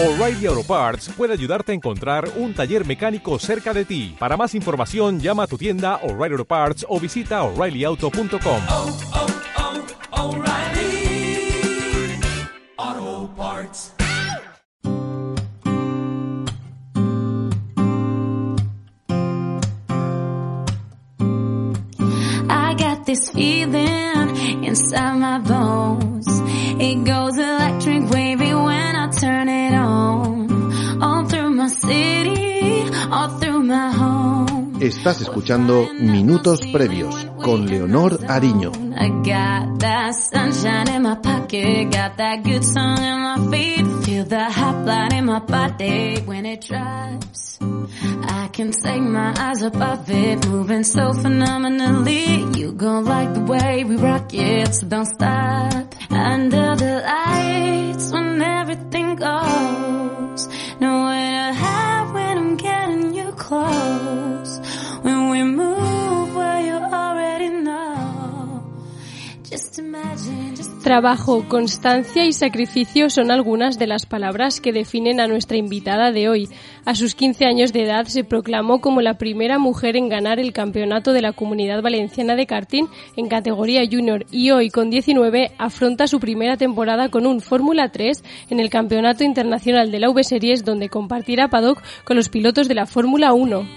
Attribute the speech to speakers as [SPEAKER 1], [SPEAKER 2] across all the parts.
[SPEAKER 1] O'Reilly Auto Parts puede ayudarte a encontrar un taller mecánico cerca de ti. Para más información, llama a tu tienda O'Reilly Auto Parts o visita oreillyauto.com.
[SPEAKER 2] oh, oh, O'Reilly Auto Parts.
[SPEAKER 3] I got this feeling inside my bones. It goes electric wavy when I turn it
[SPEAKER 4] Estás escuchando Minutos Previos con Leonor Ariño.
[SPEAKER 3] I can take my eyes off it, moving so phenomenally. You gon' like the way we rock it, so don't stop. Under the lights when everything goes, nowhere close. When we move
[SPEAKER 5] Trabajo, constancia y sacrificio son algunas de las palabras que definen a nuestra invitada de hoy. A sus 15 años de edad se proclamó como la primera mujer en ganar el campeonato de la Comunidad Valenciana de karting en categoría junior y hoy con 19 afronta su primera temporada con un Fórmula 3 en el Campeonato Internacional de la V Series donde compartirá paddock con los pilotos de la Fórmula 1.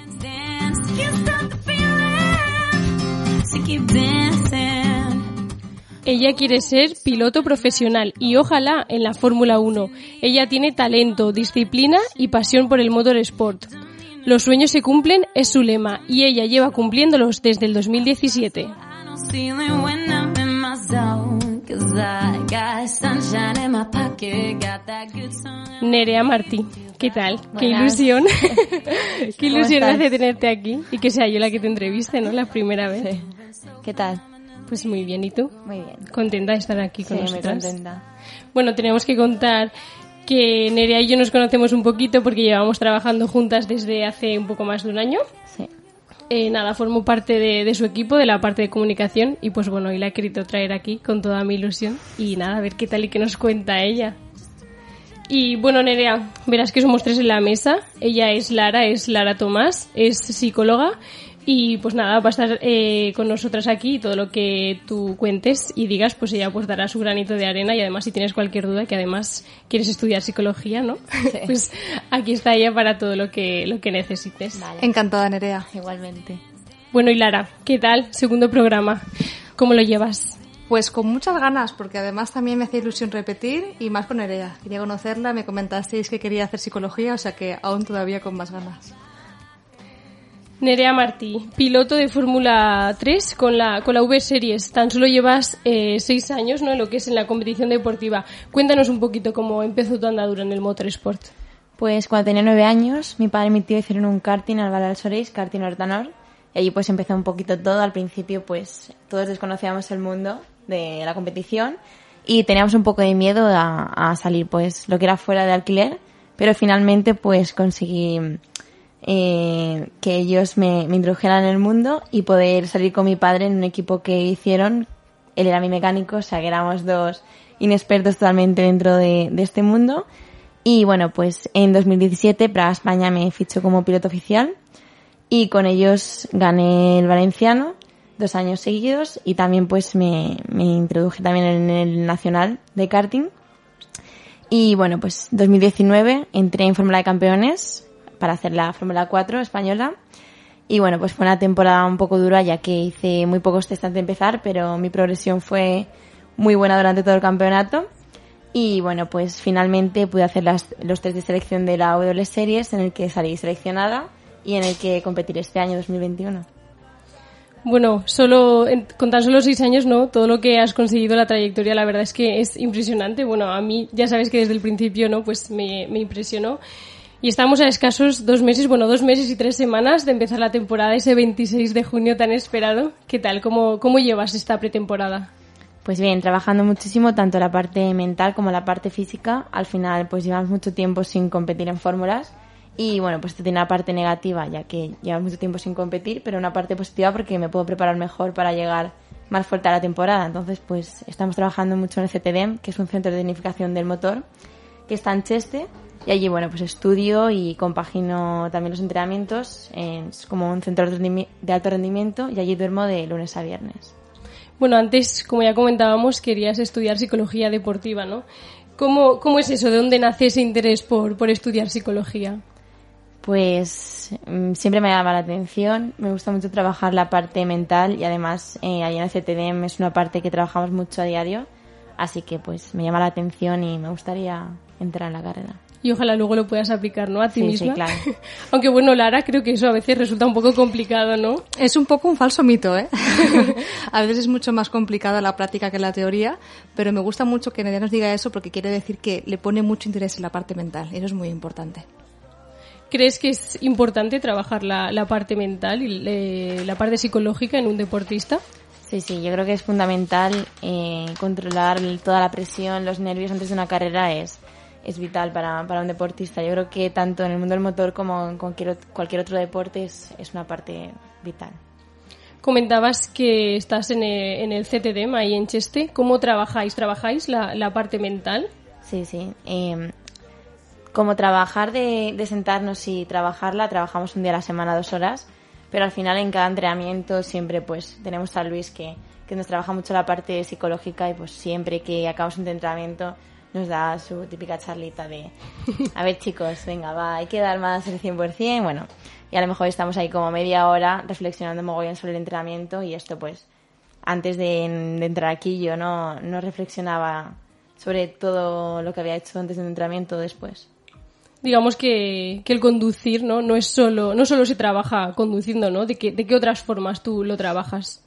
[SPEAKER 5] Ella quiere ser piloto profesional y ojalá en la Fórmula 1. Ella tiene talento, disciplina y pasión por el motorsport. Los sueños se cumplen es su lema y ella lleva cumpliéndolos desde el 2017.
[SPEAKER 3] I no ceiling when I'm in my zone. Cause I got sunshine in my pocket, got that good song. in
[SPEAKER 5] Nerea Martí, ¿qué tal? Qué ilusión. Qué
[SPEAKER 6] ¿Cómo
[SPEAKER 5] ilusión hace tenerte aquí y que sea yo la que te entreviste, ¿no? La primera vez.
[SPEAKER 6] ¿Qué tal?
[SPEAKER 5] Pues muy bien, ¿y tú?
[SPEAKER 6] Muy bien.
[SPEAKER 5] Contenta de estar aquí
[SPEAKER 6] Sí,
[SPEAKER 5] con
[SPEAKER 6] muy
[SPEAKER 5] nosotras.
[SPEAKER 6] contenta.
[SPEAKER 5] Bueno, tenemos que contar que Nerea y yo nos conocemos un poquito porque llevamos trabajando juntas desde hace un poco más de un año.
[SPEAKER 6] Sí.
[SPEAKER 5] Eh, nada, formo parte de, de su equipo, de la parte de comunicación y pues bueno, hoy la he querido traer aquí con toda mi ilusión y nada, a ver qué tal y qué nos cuenta ella. Y bueno, Nerea, verás que somos tres en la mesa. Ella es Lara, es Lara Tomás, es psicóloga y pues nada, va a estar eh, con nosotras aquí y todo lo que tú cuentes y digas, pues ella pues dará su granito de arena y además si tienes cualquier duda que además quieres estudiar psicología, ¿no? pues aquí está ella para todo lo que, lo que necesites.
[SPEAKER 6] Vale.
[SPEAKER 7] Encantada, Nerea.
[SPEAKER 6] Igualmente.
[SPEAKER 5] Bueno, y Lara, ¿qué tal? Segundo programa. ¿Cómo lo llevas?
[SPEAKER 7] Pues con muchas ganas, porque además también me hacía ilusión repetir y más con Nerea. Quería conocerla, me comentasteis que quería hacer psicología, o sea que aún todavía con más ganas.
[SPEAKER 5] Nerea Martí, piloto de Fórmula 3 con la, con la V Series. Tan solo llevas eh, seis años, ¿no? En lo que es en la competición deportiva. Cuéntanos un poquito cómo empezó tu andadura en el motorsport.
[SPEAKER 6] Pues cuando tenía nueve años, mi padre y mi tío hicieron un karting al Valle del Soreis, karting Hortanor, y allí pues empezó un poquito todo. Al principio pues todos desconocíamos el mundo de la competición y teníamos un poco de miedo a, a salir pues lo que era fuera de alquiler, pero finalmente pues conseguí eh, que ellos me, me introdujeran en el mundo y poder salir con mi padre en un equipo que hicieron. Él era mi mecánico, o sea que éramos dos inexpertos totalmente dentro de, de este mundo. Y bueno, pues en 2017 Praga España me fichó como piloto oficial y con ellos gané el valenciano dos años seguidos y también pues me, me introduje también en el nacional de karting. Y bueno, pues 2019 entré en Fórmula de Campeones para hacer la Fórmula 4 española. Y bueno, pues fue una temporada un poco dura ya que hice muy pocos test antes de empezar, pero mi progresión fue muy buena durante todo el campeonato. Y bueno, pues finalmente pude hacer las, los test de selección de la W Series en el que salí seleccionada y en el que competiré este año 2021.
[SPEAKER 5] Bueno, solo con tan solo seis años, ¿no? Todo lo que has conseguido, la trayectoria, la verdad es que es impresionante. Bueno, a mí ya sabes que desde el principio, ¿no? Pues me, me impresionó. Y estamos a escasos dos meses, bueno, dos meses y tres semanas de empezar la temporada, ese 26 de junio tan esperado. ¿Qué tal? ¿Cómo, cómo llevas esta pretemporada?
[SPEAKER 6] Pues bien, trabajando muchísimo, tanto la parte mental como la parte física. Al final, pues llevamos mucho tiempo sin competir en fórmulas. Y bueno, pues esto tiene una parte negativa, ya que llevamos mucho tiempo sin competir, pero una parte positiva porque me puedo preparar mejor para llegar más fuerte a la temporada. Entonces, pues estamos trabajando mucho en el CTDM, que es un centro de dignificación del motor, que está en Cheste. Y allí, bueno, pues estudio y compagino también los entrenamientos. Es como un centro de alto rendimiento y allí duermo de lunes a viernes.
[SPEAKER 5] Bueno, antes, como ya comentábamos, querías estudiar psicología deportiva, ¿no? ¿Cómo, cómo es eso? ¿De dónde nace ese interés por, por estudiar psicología?
[SPEAKER 6] Pues mm, siempre me llama la atención, me gusta mucho trabajar la parte mental y además eh, ahí en el CTDM es una parte que trabajamos mucho a diario, así que pues me llama la atención y me gustaría entrar en la carrera.
[SPEAKER 5] Y ojalá luego lo puedas aplicar, ¿no? A ti
[SPEAKER 6] Sí, sí,
[SPEAKER 5] misma.
[SPEAKER 6] claro.
[SPEAKER 5] Aunque bueno, Lara, creo que eso a veces resulta un poco complicado, ¿no?
[SPEAKER 7] Es un poco un falso mito, ¿eh? a veces es mucho más complicada la práctica que la teoría, pero me gusta mucho que Nerea nos diga eso porque quiere decir que le pone mucho interés en la parte mental. y Eso es muy importante.
[SPEAKER 5] ¿Crees que es importante trabajar la, la parte mental y eh, la parte psicológica en un deportista?
[SPEAKER 6] Sí, sí, yo creo que es fundamental eh, controlar toda la presión, los nervios antes de una carrera es, es vital para, para un deportista. Yo creo que tanto en el mundo del motor como en cualquier, cualquier otro deporte es, es una parte vital.
[SPEAKER 5] Comentabas que estás en el, en el CTDM ahí en Cheste. ¿Cómo trabajáis? ¿Trabajáis la, la parte mental?
[SPEAKER 6] Sí, sí. Eh, como trabajar de, de sentarnos y trabajarla, trabajamos un día a la semana, dos horas, pero al final en cada entrenamiento siempre pues tenemos a Luis que, que nos trabaja mucho la parte psicológica y pues siempre que acabamos un entrenamiento nos da su típica charlita de a ver chicos, venga, va, hay que dar más el 100%, bueno, y a lo mejor estamos ahí como media hora reflexionando mogollón sobre el entrenamiento y esto pues antes de, de entrar aquí yo no, no reflexionaba sobre todo lo que había hecho antes del entrenamiento o después.
[SPEAKER 5] Digamos que, que el conducir ¿no? no es solo, no solo se trabaja conduciendo, ¿no? ¿De qué, de qué otras formas tú lo trabajas?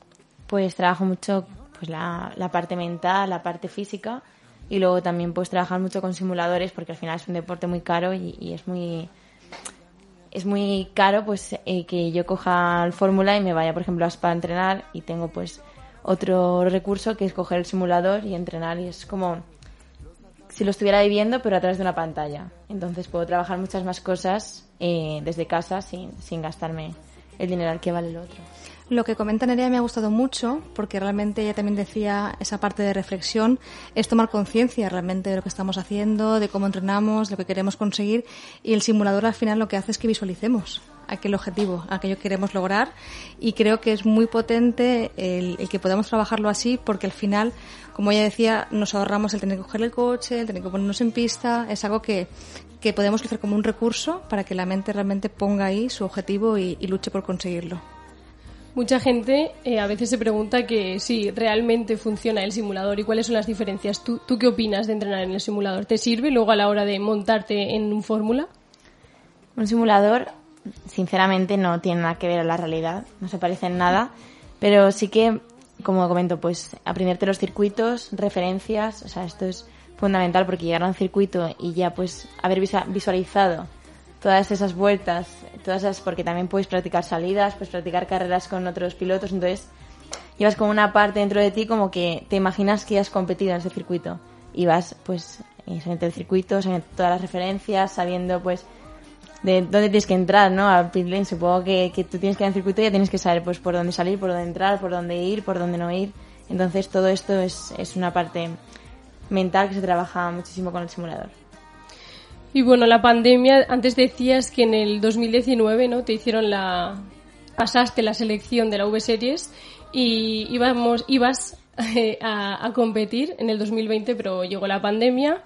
[SPEAKER 6] Pues trabajo mucho pues la, la parte mental, la parte física y luego también pues trabajar mucho con simuladores porque al final es un deporte muy caro y, es muy es muy caro pues eh, que yo coja fórmula y me vaya por ejemplo a Spa a entrenar y tengo pues otro recurso que es coger el simulador y entrenar. Y es como si lo estuviera viviendo pero a través de una pantalla. Entonces puedo trabajar muchas más cosas eh, desde casa sin, sin gastarme el dinero al que vale el otro
[SPEAKER 7] Lo que comenta Nerea me ha gustado mucho porque realmente ella también decía esa parte de reflexión es tomar conciencia realmente de lo que estamos haciendo, de cómo entrenamos, de lo que queremos conseguir y el simulador al final lo que hace es que visualicemos aquel objetivo, aquello que queremos lograr y creo que es muy potente el, el que podamos trabajarlo así porque al final, como ella decía, nos ahorramos el tener que coger el coche, el tener que ponernos en pista, es algo que, que podemos utilizar como un recurso para que la mente realmente ponga ahí su objetivo y, y luche por conseguirlo.
[SPEAKER 5] Mucha gente eh, a veces se pregunta que si realmente funciona el simulador y cuáles son las diferencias. ¿Tú, ¿Tú qué opinas de entrenar en el simulador? ¿Te sirve luego a la hora de montarte en un fórmula?
[SPEAKER 6] Un simulador, sinceramente, no tiene nada que ver a la realidad, no se parece en nada, pero sí que, como comento, pues aprenderte los circuitos, referencias, o sea, esto es fundamental porque llegar a un circuito y ya pues haber visualizado todas esas vueltas, todas esas, porque también puedes practicar salidas, puedes practicar carreras con otros pilotos, entonces llevas como una parte dentro de ti como que te imaginas que has competido en ese circuito y vas pues eh, sabiendo el circuito, sabiendo todas las referencias, sabiendo pues de dónde tienes que entrar, ¿no? Al pit lane, supongo que, que tú tienes que ir en circuito y ya tienes que saber pues por dónde salir, por dónde entrar, por dónde ir, por dónde no ir. Entonces todo esto es, es una parte mental que se trabaja muchísimo con el simulador.
[SPEAKER 5] Y bueno, la pandemia, antes decías que en el 2019, ¿no? Te hicieron la... pasaste la selección de la V-Series y íbamos, ibas eh, a, competir en el 2020, pero llegó la pandemia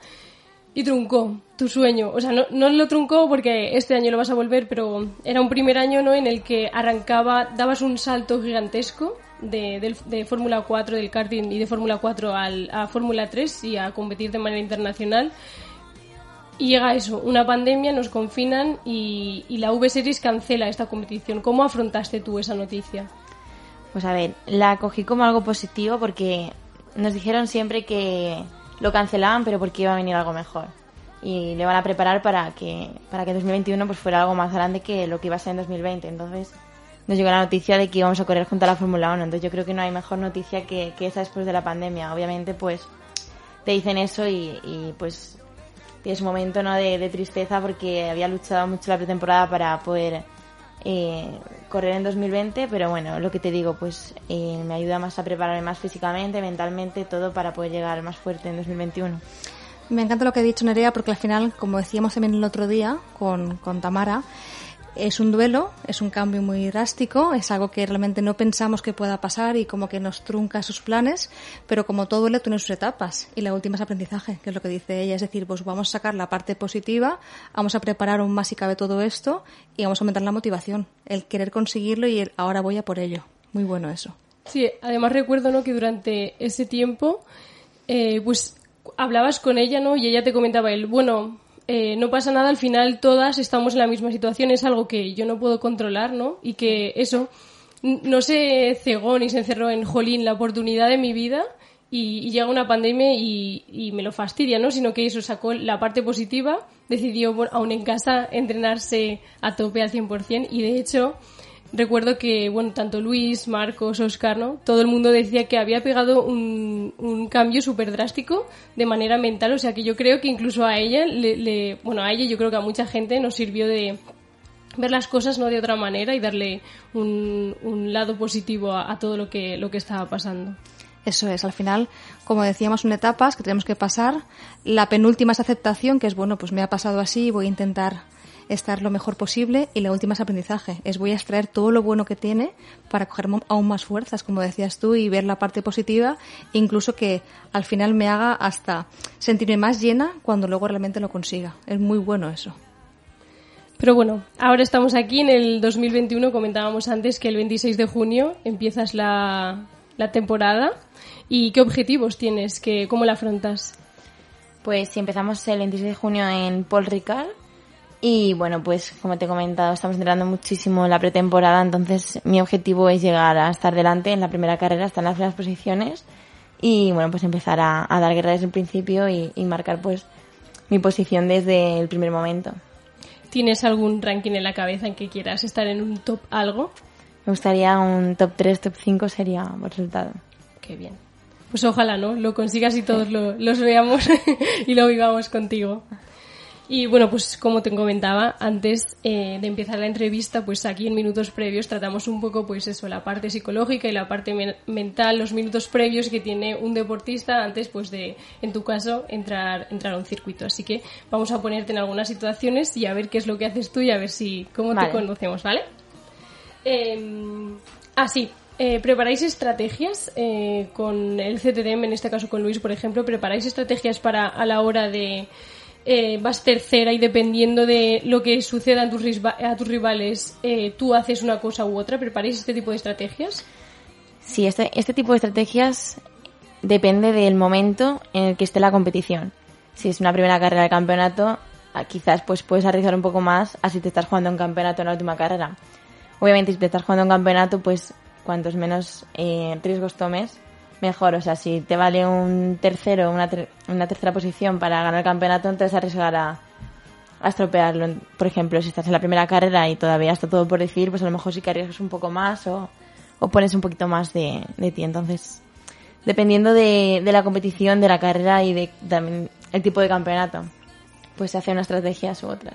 [SPEAKER 5] y truncó tu sueño. O sea, no, no lo truncó porque este año lo vas a volver, pero era un primer año, ¿no? En el que arrancaba, dabas un salto gigantesco de, del- de Fórmula 4, del karting y de Fórmula 4 al, a Fórmula 3 y a competir de manera internacional. Y llega eso, una pandemia, nos confinan y, y la V-Series cancela esta competición. ¿Cómo afrontaste tú esa noticia?
[SPEAKER 6] Pues a ver, la cogí como algo positivo porque nos dijeron siempre que lo cancelaban, pero porque iba a venir algo mejor. Y le van a preparar para que, para que 2021 pues fuera algo más grande que lo que iba a ser en 2020. Entonces nos llegó la noticia de que íbamos a correr junto a la Fórmula 1. Entonces yo creo que no hay mejor noticia que, que esa después de la pandemia. Obviamente pues te dicen eso y, y, pues tienes un momento ¿no? de, tristeza porque había luchado mucho la pretemporada para poder eh, correr en 2020, pero bueno, lo que te digo, pues eh, me ayuda más a prepararme más físicamente, mentalmente, todo para poder llegar más fuerte en 2021.
[SPEAKER 7] Me encanta lo que ha dicho Nerea porque al final, como decíamos también el otro día con, con Tamara, es un duelo, es un cambio muy drástico, es algo que realmente no pensamos que pueda pasar y como que nos trunca sus planes, pero como todo duelo tiene sus etapas y la última es aprendizaje, que es lo que dice ella, es decir, pues vamos a sacar la parte positiva, vamos a preparar aún más si cabe todo esto y vamos a aumentar la motivación, el querer conseguirlo y el ahora voy a por ello. Muy bueno eso.
[SPEAKER 5] Sí, además recuerdo ¿no? que durante ese tiempo, eh, pues hablabas con ella, ¿no? Y ella te comentaba el, bueno, eh, no pasa nada, al final todas estamos en la misma situación, es algo que yo no puedo controlar, ¿no? Y que eso no se cegó ni se encerró en jolín la oportunidad de mi vida y, y llega una pandemia y, y me lo fastidia, ¿no? Sino que eso sacó la parte positiva, decidió, bueno, aún en casa, entrenarse a tope al 100% y de hecho recuerdo que, bueno, tanto Luis, Marcos, Oscar, ¿no? Todo el mundo decía que había pegado un, cambio súper drástico de manera mental. O sea que yo creo que incluso a ella, le, le- bueno, a ella yo creo que a mucha gente nos sirvió de ver las cosas no de otra manera y darle un, lado positivo a, todo lo que, lo que estaba pasando.
[SPEAKER 7] Eso es, al final, como decíamos, son etapas que tenemos que pasar. La penúltima es aceptación, que es bueno, pues me ha pasado así, voy a intentar estar lo mejor posible. Y la última es aprendizaje, es voy a extraer todo lo bueno que tiene para coger aún más fuerzas, como decías tú, y ver la parte positiva, incluso que al final me haga hasta sentirme más llena cuando luego realmente lo consiga. Es muy bueno eso.
[SPEAKER 5] Pero bueno, ahora estamos aquí en el 2021, comentábamos antes que el 26 de junio empiezas la, la temporada. ¿Y qué objetivos tienes? ¿Qué, ¿Cómo la afrontas?
[SPEAKER 6] Pues si empezamos el 26 de junio en Paul Ricard y bueno, pues como te he comentado, estamos entrenando muchísimo en la pretemporada, entonces mi objetivo es llegar a estar delante en la primera carrera, estar en las primeras posiciones y bueno, pues empezar a, a dar guerra desde el principio y, y marcar pues mi posición desde el primer momento.
[SPEAKER 5] ¿Tienes algún ranking en la cabeza en que quieras estar en un top algo?
[SPEAKER 6] Me gustaría un top 3, top 5 sería buen resultado.
[SPEAKER 5] Qué bien. Pues ojalá, ¿no? Lo consigas y todos lo- los veamos y lo vivamos contigo. Y bueno, pues como te comentaba antes eh, de empezar la entrevista, pues aquí en minutos previos tratamos un poco, pues eso, la parte psicológica y la parte men- mental, los minutos previos que tiene un deportista antes, pues de, en tu caso, entrar, entrar a un circuito. Así que vamos a ponerte en algunas situaciones y a ver qué es lo que haces tú y a ver si cómo
[SPEAKER 6] Vale.
[SPEAKER 5] te conocemos, ¿vale? Eh, ah, sí. Eh, ¿Preparáis estrategias eh, con el CTDM, en este caso con Luis, por ejemplo? ¿Preparáis estrategias para a la hora de eh, vas tercera y dependiendo de lo que suceda a tus, a tus rivales, eh, tú haces una cosa u otra? ¿Preparáis este tipo de estrategias?
[SPEAKER 6] Sí, este, este tipo de estrategias depende del momento en el que esté la competición. Si es una primera carrera del campeonato, ah, quizás pues puedes arriesgar un poco más a si te estás jugando un campeonato en la última carrera. Obviamente, si te estás jugando un campeonato, pues cuantos menos eh, riesgos tomes, mejor. O sea, si te vale un tercero, una, ter- una tercera posición para ganar el campeonato, entonces arriesgar a, a estropearlo. Por ejemplo, si estás en la primera carrera y todavía está todo por decir, pues a lo mejor sí que arriesgas un poco más o, o pones un poquito más de, de ti. Entonces, dependiendo de, de la competición, de la carrera y de también el tipo de campeonato, pues se hacen unas estrategias u otras.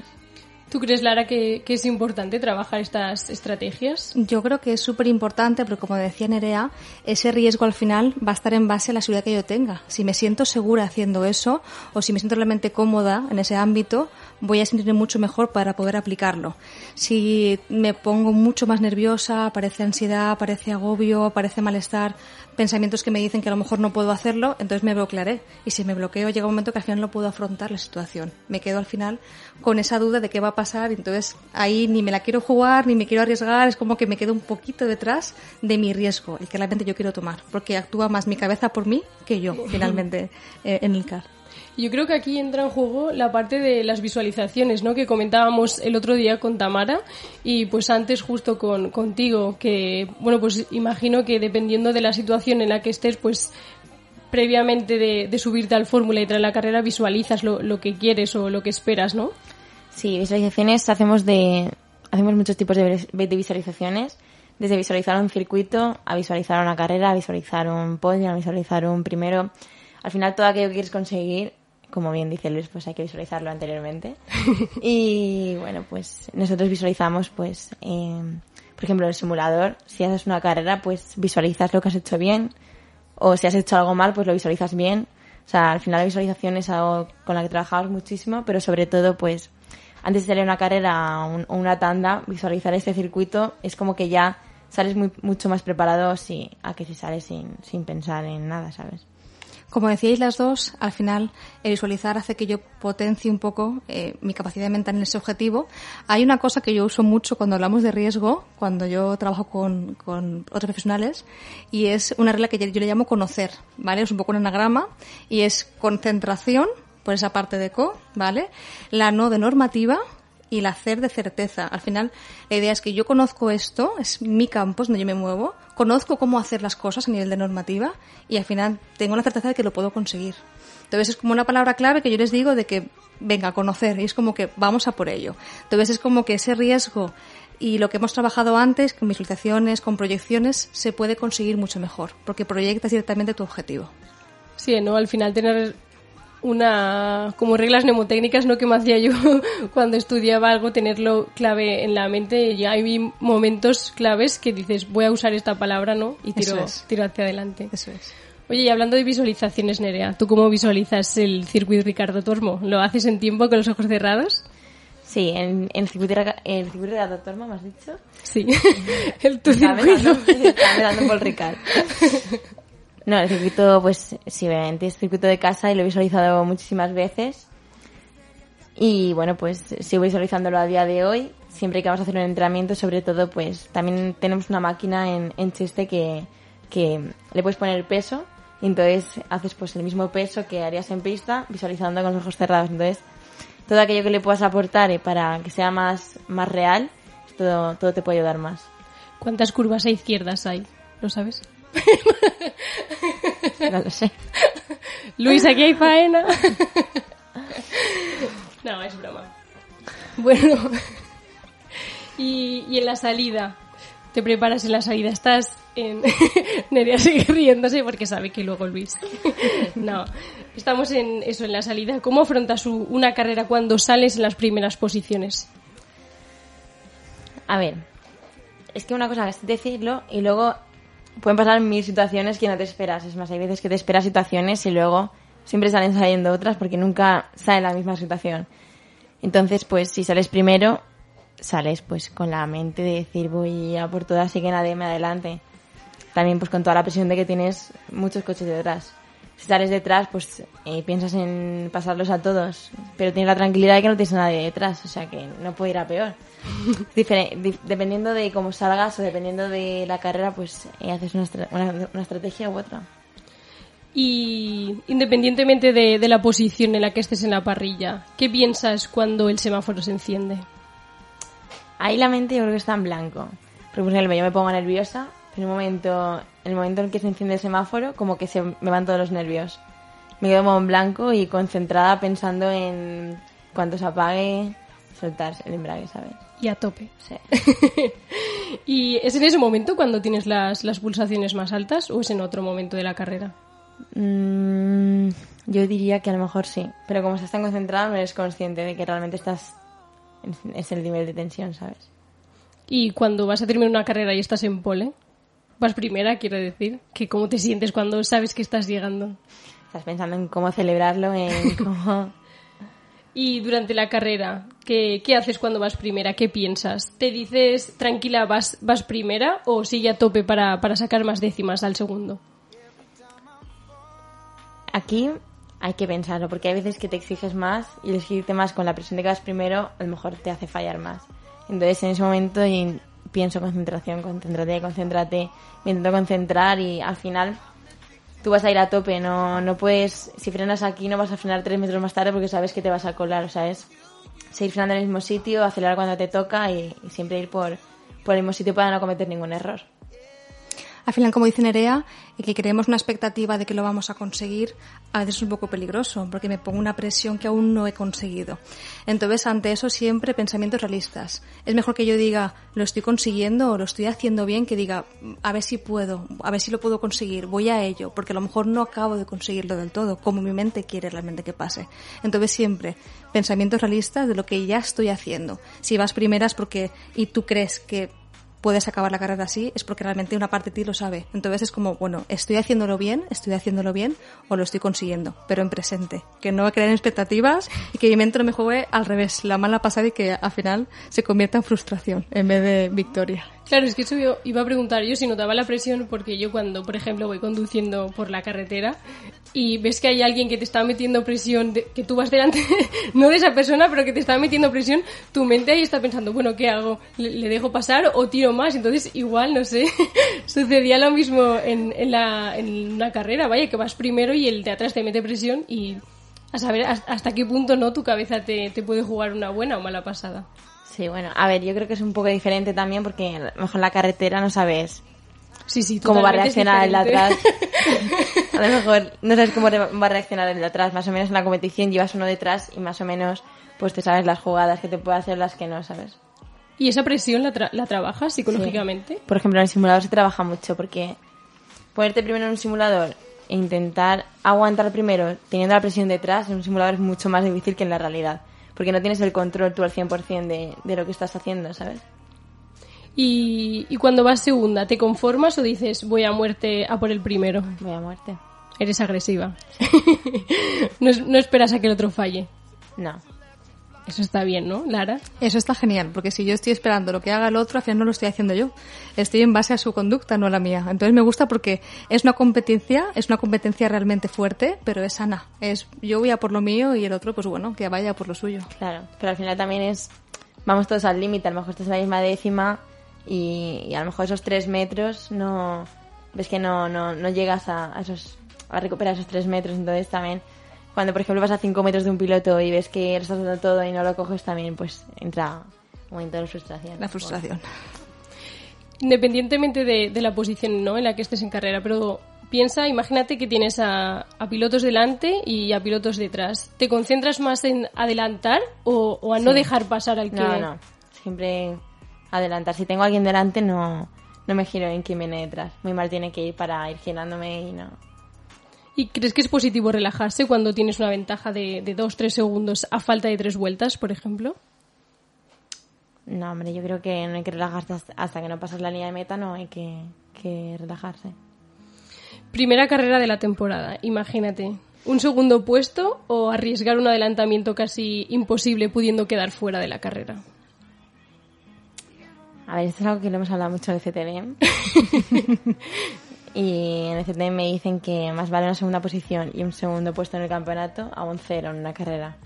[SPEAKER 5] ¿Tú crees, Lara, que, es importante trabajar estas estrategias?
[SPEAKER 7] Yo creo que es súper importante, pero como decía Nerea, ese riesgo al final va a estar en base a la seguridad que yo tenga. Si me siento segura haciendo eso, o si me siento realmente cómoda en ese ámbito, voy a sentirme mucho mejor para poder aplicarlo. Si me pongo mucho más nerviosa, aparece ansiedad, aparece agobio, aparece malestar, pensamientos que me dicen que a lo mejor no puedo hacerlo, entonces me bloquearé. Y si me bloqueo, llega un momento que al final no puedo afrontar la situación. Me quedo al final con esa duda de qué va a pasar, y entonces ahí ni me la quiero jugar, ni me quiero arriesgar, es como que me quedo un poquito detrás de mi riesgo, el que realmente yo quiero tomar, porque actúa más mi cabeza por mí que yo, finalmente, eh, en el CAR.
[SPEAKER 5] Yo creo que aquí entra en juego la parte de las visualizaciones, ¿no? Que comentábamos el otro día con Tamara y pues antes justo con contigo, que bueno, pues imagino que dependiendo de la situación en la que estés, pues previamente de, subirte al fórmula y traer la carrera visualizas lo, lo que quieres o lo que esperas, ¿no?
[SPEAKER 6] Sí, visualizaciones hacemos de hacemos muchos tipos de, de visualizaciones, desde visualizar un circuito a visualizar una carrera, a visualizar un podio, a visualizar un primero. Al final todo aquello que quieres conseguir, como bien dice Luis, pues hay que visualizarlo anteriormente. y bueno, pues nosotros visualizamos, pues, eh, por ejemplo, el simulador, si haces una carrera, pues visualizas lo que has hecho bien, o si has hecho algo mal, pues lo visualizas bien, O sea, al final la visualización es algo con la que trabajamos muchísimo, pero sobre todo, pues, antes de salir a una carrera o un- una tanda, visualizar este circuito es como que ya sales mucho más preparado si, a que si sales sin, sin pensar en nada, ¿sabes?
[SPEAKER 7] Como decíais las dos, al final el visualizar hace que yo potencie un poco eh, mi capacidad mental en ese objetivo. Hay una cosa que yo uso mucho cuando hablamos de riesgo, cuando yo trabajo con, con otros profesionales, y es una regla que yo le llamo conocer, ¿vale? Es un poco un anagrama, y es concentración, por esa parte de co, ¿vale? La no de normativa, y el hacer de certeza. Al final, la idea es que yo conozco esto, es mi campo, es donde yo me muevo, conozco cómo hacer las cosas a nivel de normativa y al final tengo la certeza de que lo puedo conseguir. Entonces es como una palabra clave que yo les digo de que venga a conocer y es como que vamos a por ello. Entonces es como que ese riesgo y lo que hemos trabajado antes con visualizaciones, con proyecciones, se puede conseguir mucho mejor porque proyectas directamente tu objetivo.
[SPEAKER 5] Sí, ¿no? Al final tener una como reglas mnemotécnicas no que me hacía yo cuando estudiaba algo tenerlo clave en la mente ya hay momentos claves que dices voy a usar esta palabra no y tiro,
[SPEAKER 7] es.
[SPEAKER 5] tiro hacia adelante
[SPEAKER 7] Eso es.
[SPEAKER 5] oye y hablando de visualizaciones Nerea ¿tú cómo visualizas el circuito Ricardo Tormo? ¿lo haces en tiempo con los ojos cerrados?
[SPEAKER 6] Sí, en, en el circuito, el circuito de doctora, ¿me has dicho?
[SPEAKER 5] sí el tu circuito
[SPEAKER 6] mirando- estaba mirando por Ricard. No, el circuito, pues sí, obviamente es circuito de casa y lo he visualizado muchísimas veces. Y bueno, pues sigo visualizándolo a día de hoy. Siempre que vamos a hacer un entrenamiento, sobre todo, pues también tenemos una máquina en, en Cheste que, que le puedes poner peso. Y entonces haces pues el mismo peso que harías en pista, visualizando con los ojos cerrados. Entonces, todo aquello que le puedas aportar eh, para que sea más, más real, todo, todo te puede ayudar más.
[SPEAKER 5] ¿cuántas curvas a izquierdas hay? ¿lo sabes?
[SPEAKER 6] No lo sé.
[SPEAKER 5] Luis, aquí hay faena. no, es broma. Bueno, y, y en la salida, te preparas en la salida, estás en... Nerea sigue riéndose porque sabe que luego Luis. no, estamos en eso, en la salida. ¿Cómo afrontas una carrera cuando sales en las primeras posiciones?
[SPEAKER 6] A ver, es que una cosa es decirlo y luego pueden pasar mil situaciones que no te esperas. Es más, hay veces que te esperas situaciones y luego siempre salen saliendo otras porque nunca sale la misma situación. Entonces, pues si sales primero, sales pues con la mente de decir voy a por todas y que nadie me adelante. También pues con toda la presión de que tienes muchos coches detrás. Si sales detrás, pues eh, piensas en pasarlos a todos, pero tienes la tranquilidad de que no tienes a nadie detrás, o sea que no puede ir a peor. Dependiendo de cómo salgas o dependiendo de la carrera, pues eh, haces una, una, una estrategia u otra.
[SPEAKER 5] Y independientemente de, de la posición en la que estés en la parrilla, ¿qué piensas cuando el semáforo se enciende?
[SPEAKER 6] Ahí la mente yo creo que está en blanco. Porque, por ejemplo, yo me pongo nerviosa, pero en un momento, en el momento en que se enciende el semáforo, como que se me van todos los nervios. Me quedo como en blanco y concentrada pensando en cuánto se apague, soltar el embrague, ¿sabes?
[SPEAKER 5] Y a tope.
[SPEAKER 6] Sí.
[SPEAKER 5] ¿Y es en ese momento cuando tienes las, las pulsaciones más altas o es en otro momento de la carrera?
[SPEAKER 6] Mm, yo diría que a lo mejor sí, pero como estás tan concentrada no eres consciente de que realmente estás en, es el nivel de tensión, ¿sabes?
[SPEAKER 5] Y cuando vas a terminar una carrera y estás en pole, vas primera, quiero decir, que cómo te sientes cuando sabes que estás llegando.
[SPEAKER 6] Estás pensando en cómo celebrarlo, en cómo...
[SPEAKER 5] Y durante la carrera, ¿qué, qué haces cuando vas primera? ¿Qué piensas? ¿Te dices tranquila, vas, vas primera o sigue a tope para, para sacar más décimas al segundo?
[SPEAKER 6] Aquí hay que pensarlo, porque hay veces que te exiges más y el exigirte más con la presión de que vas primero, a lo mejor te hace fallar más. Entonces en ese momento y pienso concentración, concéntrate, concéntrate, me intento concentrar y al final tú vas a ir a tope, no, no puedes, si frenas aquí no vas a frenar tres metros más tarde porque sabes que te vas a colar, o sea, es seguir frenando en el mismo sitio, acelerar cuando te toca y, siempre ir por, por el mismo sitio para no cometer ningún error.
[SPEAKER 7] Al final, como dice Nerea, que creemos una expectativa de que lo vamos a conseguir, a veces es un poco peligroso, porque me pongo una presión que aún no he conseguido. Entonces, ante eso siempre pensamientos realistas. Es mejor que yo diga, lo estoy consiguiendo o lo estoy haciendo bien, que diga, a ver si puedo, a ver si lo puedo conseguir, voy a ello, porque a lo mejor no acabo de conseguirlo del todo, como mi mente quiere realmente que pase. Entonces, siempre pensamientos realistas de lo que ya estoy haciendo. Si vas primeras porque, y tú crees que puedes acabar la carrera así, es porque realmente una parte de ti lo sabe. Entonces es como, bueno, estoy haciéndolo bien, estoy haciéndolo bien o lo estoy consiguiendo, pero en presente. Que no crear expectativas y que mi mente no me juegue al revés, la mala pasada y que al final se convierta en frustración en vez de victoria.
[SPEAKER 5] Claro, es que eso iba a preguntar yo si notaba la presión, porque yo cuando, por ejemplo, voy conduciendo por la carretera y ves que hay alguien que te está metiendo presión, de- que tú vas delante, no de esa persona, pero que te está metiendo presión, tu mente ahí está pensando, bueno, ¿qué hago? ¿Le, le dejo pasar o tiro más? Entonces, igual, no sé, sucedía lo mismo en, en, la, en una carrera, vaya, que vas primero y el de atrás te mete presión y a saber has- hasta qué punto no tu cabeza te, te puede jugar una buena o mala pasada.
[SPEAKER 6] Sí, bueno, a ver, yo creo que es un poco diferente también porque a lo mejor en la carretera no sabes
[SPEAKER 5] Sí, sí,
[SPEAKER 6] cómo va a reaccionar el de atrás. A lo mejor no sabes cómo va a reaccionar el de atrás. Más o menos en la competición llevas uno detrás y más o menos pues te sabes las jugadas que te puede hacer, las que no sabes.
[SPEAKER 5] ¿Y esa presión la, tra- la trabajas psicológicamente?
[SPEAKER 6] Por ejemplo, en el simulador se trabaja mucho porque ponerte primero en un simulador e intentar aguantar primero teniendo la presión detrás en un simulador es mucho más difícil que en la realidad. Porque no tienes el control tú al 100% de, de lo que estás haciendo, ¿sabes?
[SPEAKER 5] Y, y cuando vas segunda, ¿te conformas o dices voy a muerte a por el primero?
[SPEAKER 6] Voy a muerte.
[SPEAKER 5] Eres agresiva. no, no esperas a que el otro falle.
[SPEAKER 6] No.
[SPEAKER 5] Eso está bien, ¿no, Lara?
[SPEAKER 7] Eso está genial, porque si yo estoy esperando lo que haga el otro, al final no lo estoy haciendo yo. Estoy en base a su conducta, no a la mía. Entonces me gusta porque es una competencia, es una competencia realmente fuerte, pero es sana. Es yo voy a por lo mío y el otro, pues bueno, que vaya por lo suyo.
[SPEAKER 6] Claro, pero al final también es, vamos todos al límite, a lo mejor estás en la misma décima y, y a lo mejor esos tres metros no, ves que no, no, no llegas a, a esos, a recuperar esos tres metros, entonces también cuando por ejemplo vas a cinco metros de un piloto y ves que lo estás dando todo y no lo coges también pues entra un momento de frustración.
[SPEAKER 7] La frustración.
[SPEAKER 5] Independientemente de, de la posición ¿no? en la que estés en carrera, pero piensa, imagínate que tienes a, a pilotos delante y a pilotos detrás. ¿Te concentras más en adelantar o, o a no
[SPEAKER 6] Sí.
[SPEAKER 5] dejar pasar al que...
[SPEAKER 6] No, no, siempre adelantar. Si tengo a alguien delante no, no me giro en quien viene detrás. Muy mal tiene que ir para ir girándome y no.
[SPEAKER 5] ¿Y crees que es positivo relajarse cuando tienes una ventaja de, de dos, tres segundos a falta de tres vueltas, por ejemplo?
[SPEAKER 6] No, hombre, yo creo que no hay que relajarse hasta- que no pasas la línea de meta, no hay que, que relajarse.
[SPEAKER 5] Primera carrera de la temporada, imagínate. ¿Un segundo puesto o arriesgar un adelantamiento casi imposible pudiendo quedar fuera de la carrera?
[SPEAKER 6] A ver, esto es algo que lo hemos hablado mucho en CTD. y en el CTD me dicen que más vale una segunda posición y un segundo puesto en el campeonato a un cero en una carrera.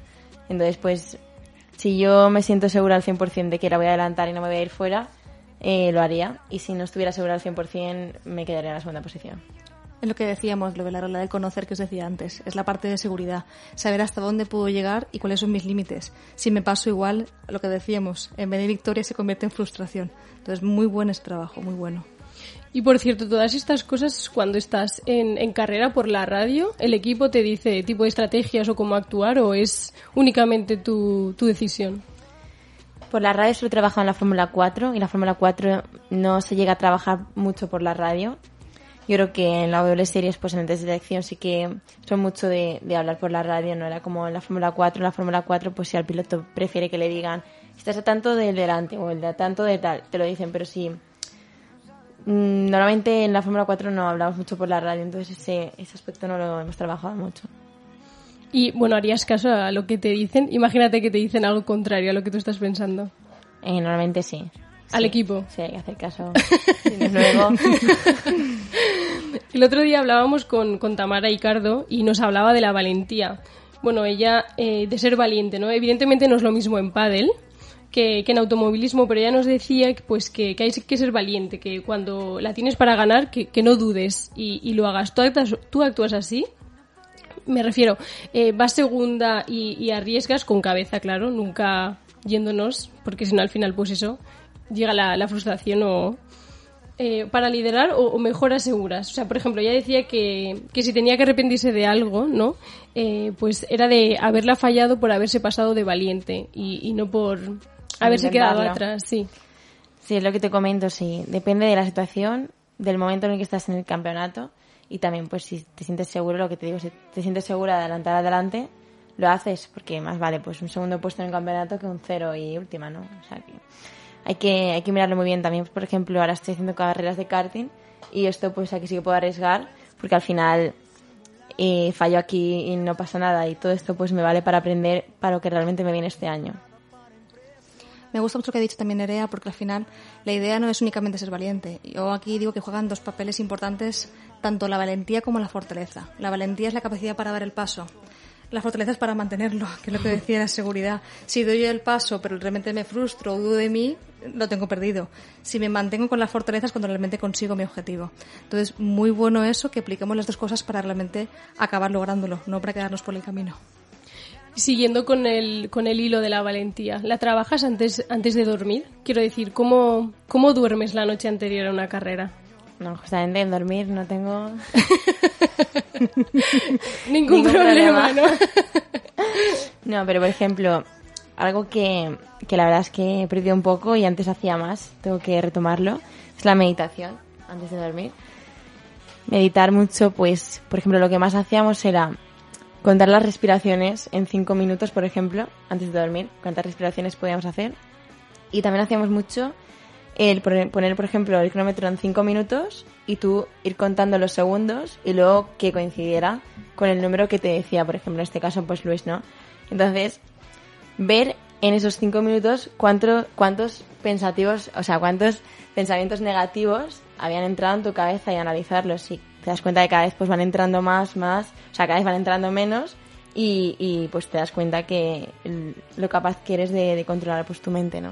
[SPEAKER 6] Entonces, pues, si yo me siento segura al 100% de que la voy a adelantar y no me voy a ir fuera, eh, lo haría. Y si no estuviera segura al 100%, me quedaría en la segunda posición.
[SPEAKER 7] Es lo que decíamos, lo de la regla de conocer que os decía antes. Es la parte de seguridad. Saber hasta dónde puedo llegar y cuáles son mis límites. Si me paso igual, lo que decíamos, en vez de victoria se convierte en frustración. Entonces, muy buen ese trabajo, muy bueno.
[SPEAKER 5] Y por cierto, todas estas cosas, cuando estás en, en carrera por la radio, ¿el equipo te dice tipo de estrategias o cómo actuar o es únicamente tu, tu decisión?
[SPEAKER 6] Por la radio solo he trabajado en la Fórmula 4 y la Fórmula 4 no se llega a trabajar mucho por la radio. Yo creo que en la W Series, pues en el test de selección sí que son mucho de, de hablar por la radio, no era como en la Fórmula 4. En la Fórmula 4, pues si al piloto prefiere que le digan, estás a tanto del delante o el de a tanto de tal, te lo dicen, pero sí. Mm, Normalmente en la Fórmula 4 no hablamos mucho por la radio, entonces ese, ese aspecto no lo hemos trabajado mucho.
[SPEAKER 5] Y bueno, harías caso a lo que te dicen. Imagínate que te dicen algo contrario a lo que tú estás pensando.
[SPEAKER 6] Eh, normalmente sí.
[SPEAKER 5] Al
[SPEAKER 6] Sí.
[SPEAKER 5] equipo.
[SPEAKER 6] Sí, hay que hacer caso. Luego.
[SPEAKER 5] El otro día hablábamos con, con Tamara Icardo y nos hablaba de la valentía. Bueno, ella, eh, de ser valiente, ¿no? Evidentemente no es lo mismo en pádel que, en automovilismo, pero ella nos decía pues, que, hay que ser valiente, que cuando la tienes para ganar, que, no dudes y, lo hagas. ¿Tú actúas, tú actúas así? Me refiero, eh, vas segunda y, arriesgas con cabeza, claro, nunca yéndonos, porque si no al final, pues eso, llega la, frustración o, eh, para liderar o, o mejoras seguras. O sea, por ejemplo, ella decía que, que si tenía que arrepentirse de algo, ¿no? Eh, pues era de haberla fallado por haberse pasado de valiente y no por haberse quedado atrás, sí.
[SPEAKER 6] Sí, es lo que te comento, sí. Depende de la situación, del momento en el que estás en el campeonato y también, pues, si te sientes seguro, lo que te digo, si te sientes segura de adelantar adelante, lo haces, porque más vale, pues, un segundo puesto en el campeonato que un cero y última, ¿no? O sea que hay que, hay que mirarlo muy bien también. Por ejemplo, ahora estoy haciendo carreras de karting y esto pues aquí sí que puedo arriesgar porque al final eh, fallo aquí y no pasa nada y todo esto pues me vale para aprender para lo que realmente me viene este año.
[SPEAKER 7] Me gusta mucho lo que ha dicho también Nerea, porque al final la idea no es únicamente ser valiente. Yo aquí digo que juegan dos papeles importantes, tanto la valentía como la fortaleza. La valentía es la capacidad para dar el paso. La fortaleza es para mantenerlo, que es lo que decía la seguridad. Si doy el paso, pero realmente me frustro o dudo de mí, lo tengo perdido. Si me mantengo con la fortaleza es cuando realmente consigo mi objetivo. Entonces, muy bueno eso, que apliquemos las dos cosas para realmente acabar lográndolo, no para quedarnos por el camino.
[SPEAKER 5] Siguiendo con el, con el hilo de la valentía, ¿la trabajas antes, antes de dormir? Quiero decir, ¿cómo, ¿cómo duermes la noche anterior a una carrera?
[SPEAKER 6] No, justamente en dormir no tengo
[SPEAKER 5] Ningún,
[SPEAKER 6] Ningún
[SPEAKER 5] problema,
[SPEAKER 6] problema.
[SPEAKER 5] ¿no?
[SPEAKER 6] No, pero por ejemplo, algo que, que la verdad es que he perdido un poco y antes hacía más, tengo que retomarlo, es la meditación antes de dormir. Meditar mucho, pues, por ejemplo, lo que más hacíamos era contar las respiraciones en cinco minutos, por ejemplo, antes de dormir, cuántas respiraciones podíamos hacer. Y también hacíamos mucho el poner, por ejemplo, el cronómetro en cinco minutos y tú ir contando los segundos y luego que coincidiera con el número que te decía, por ejemplo, en este caso, pues Luis, ¿no? Entonces, ver en esos cinco minutos cuánto, cuántos pensativos, o sea, cuántos pensamientos negativos habían entrado en tu cabeza y analizarlos. Y te das cuenta que cada vez pues van entrando más, más, o sea, cada vez van entrando menos y, y pues te das cuenta que lo capaz que eres de, de controlar pues tu mente, ¿no?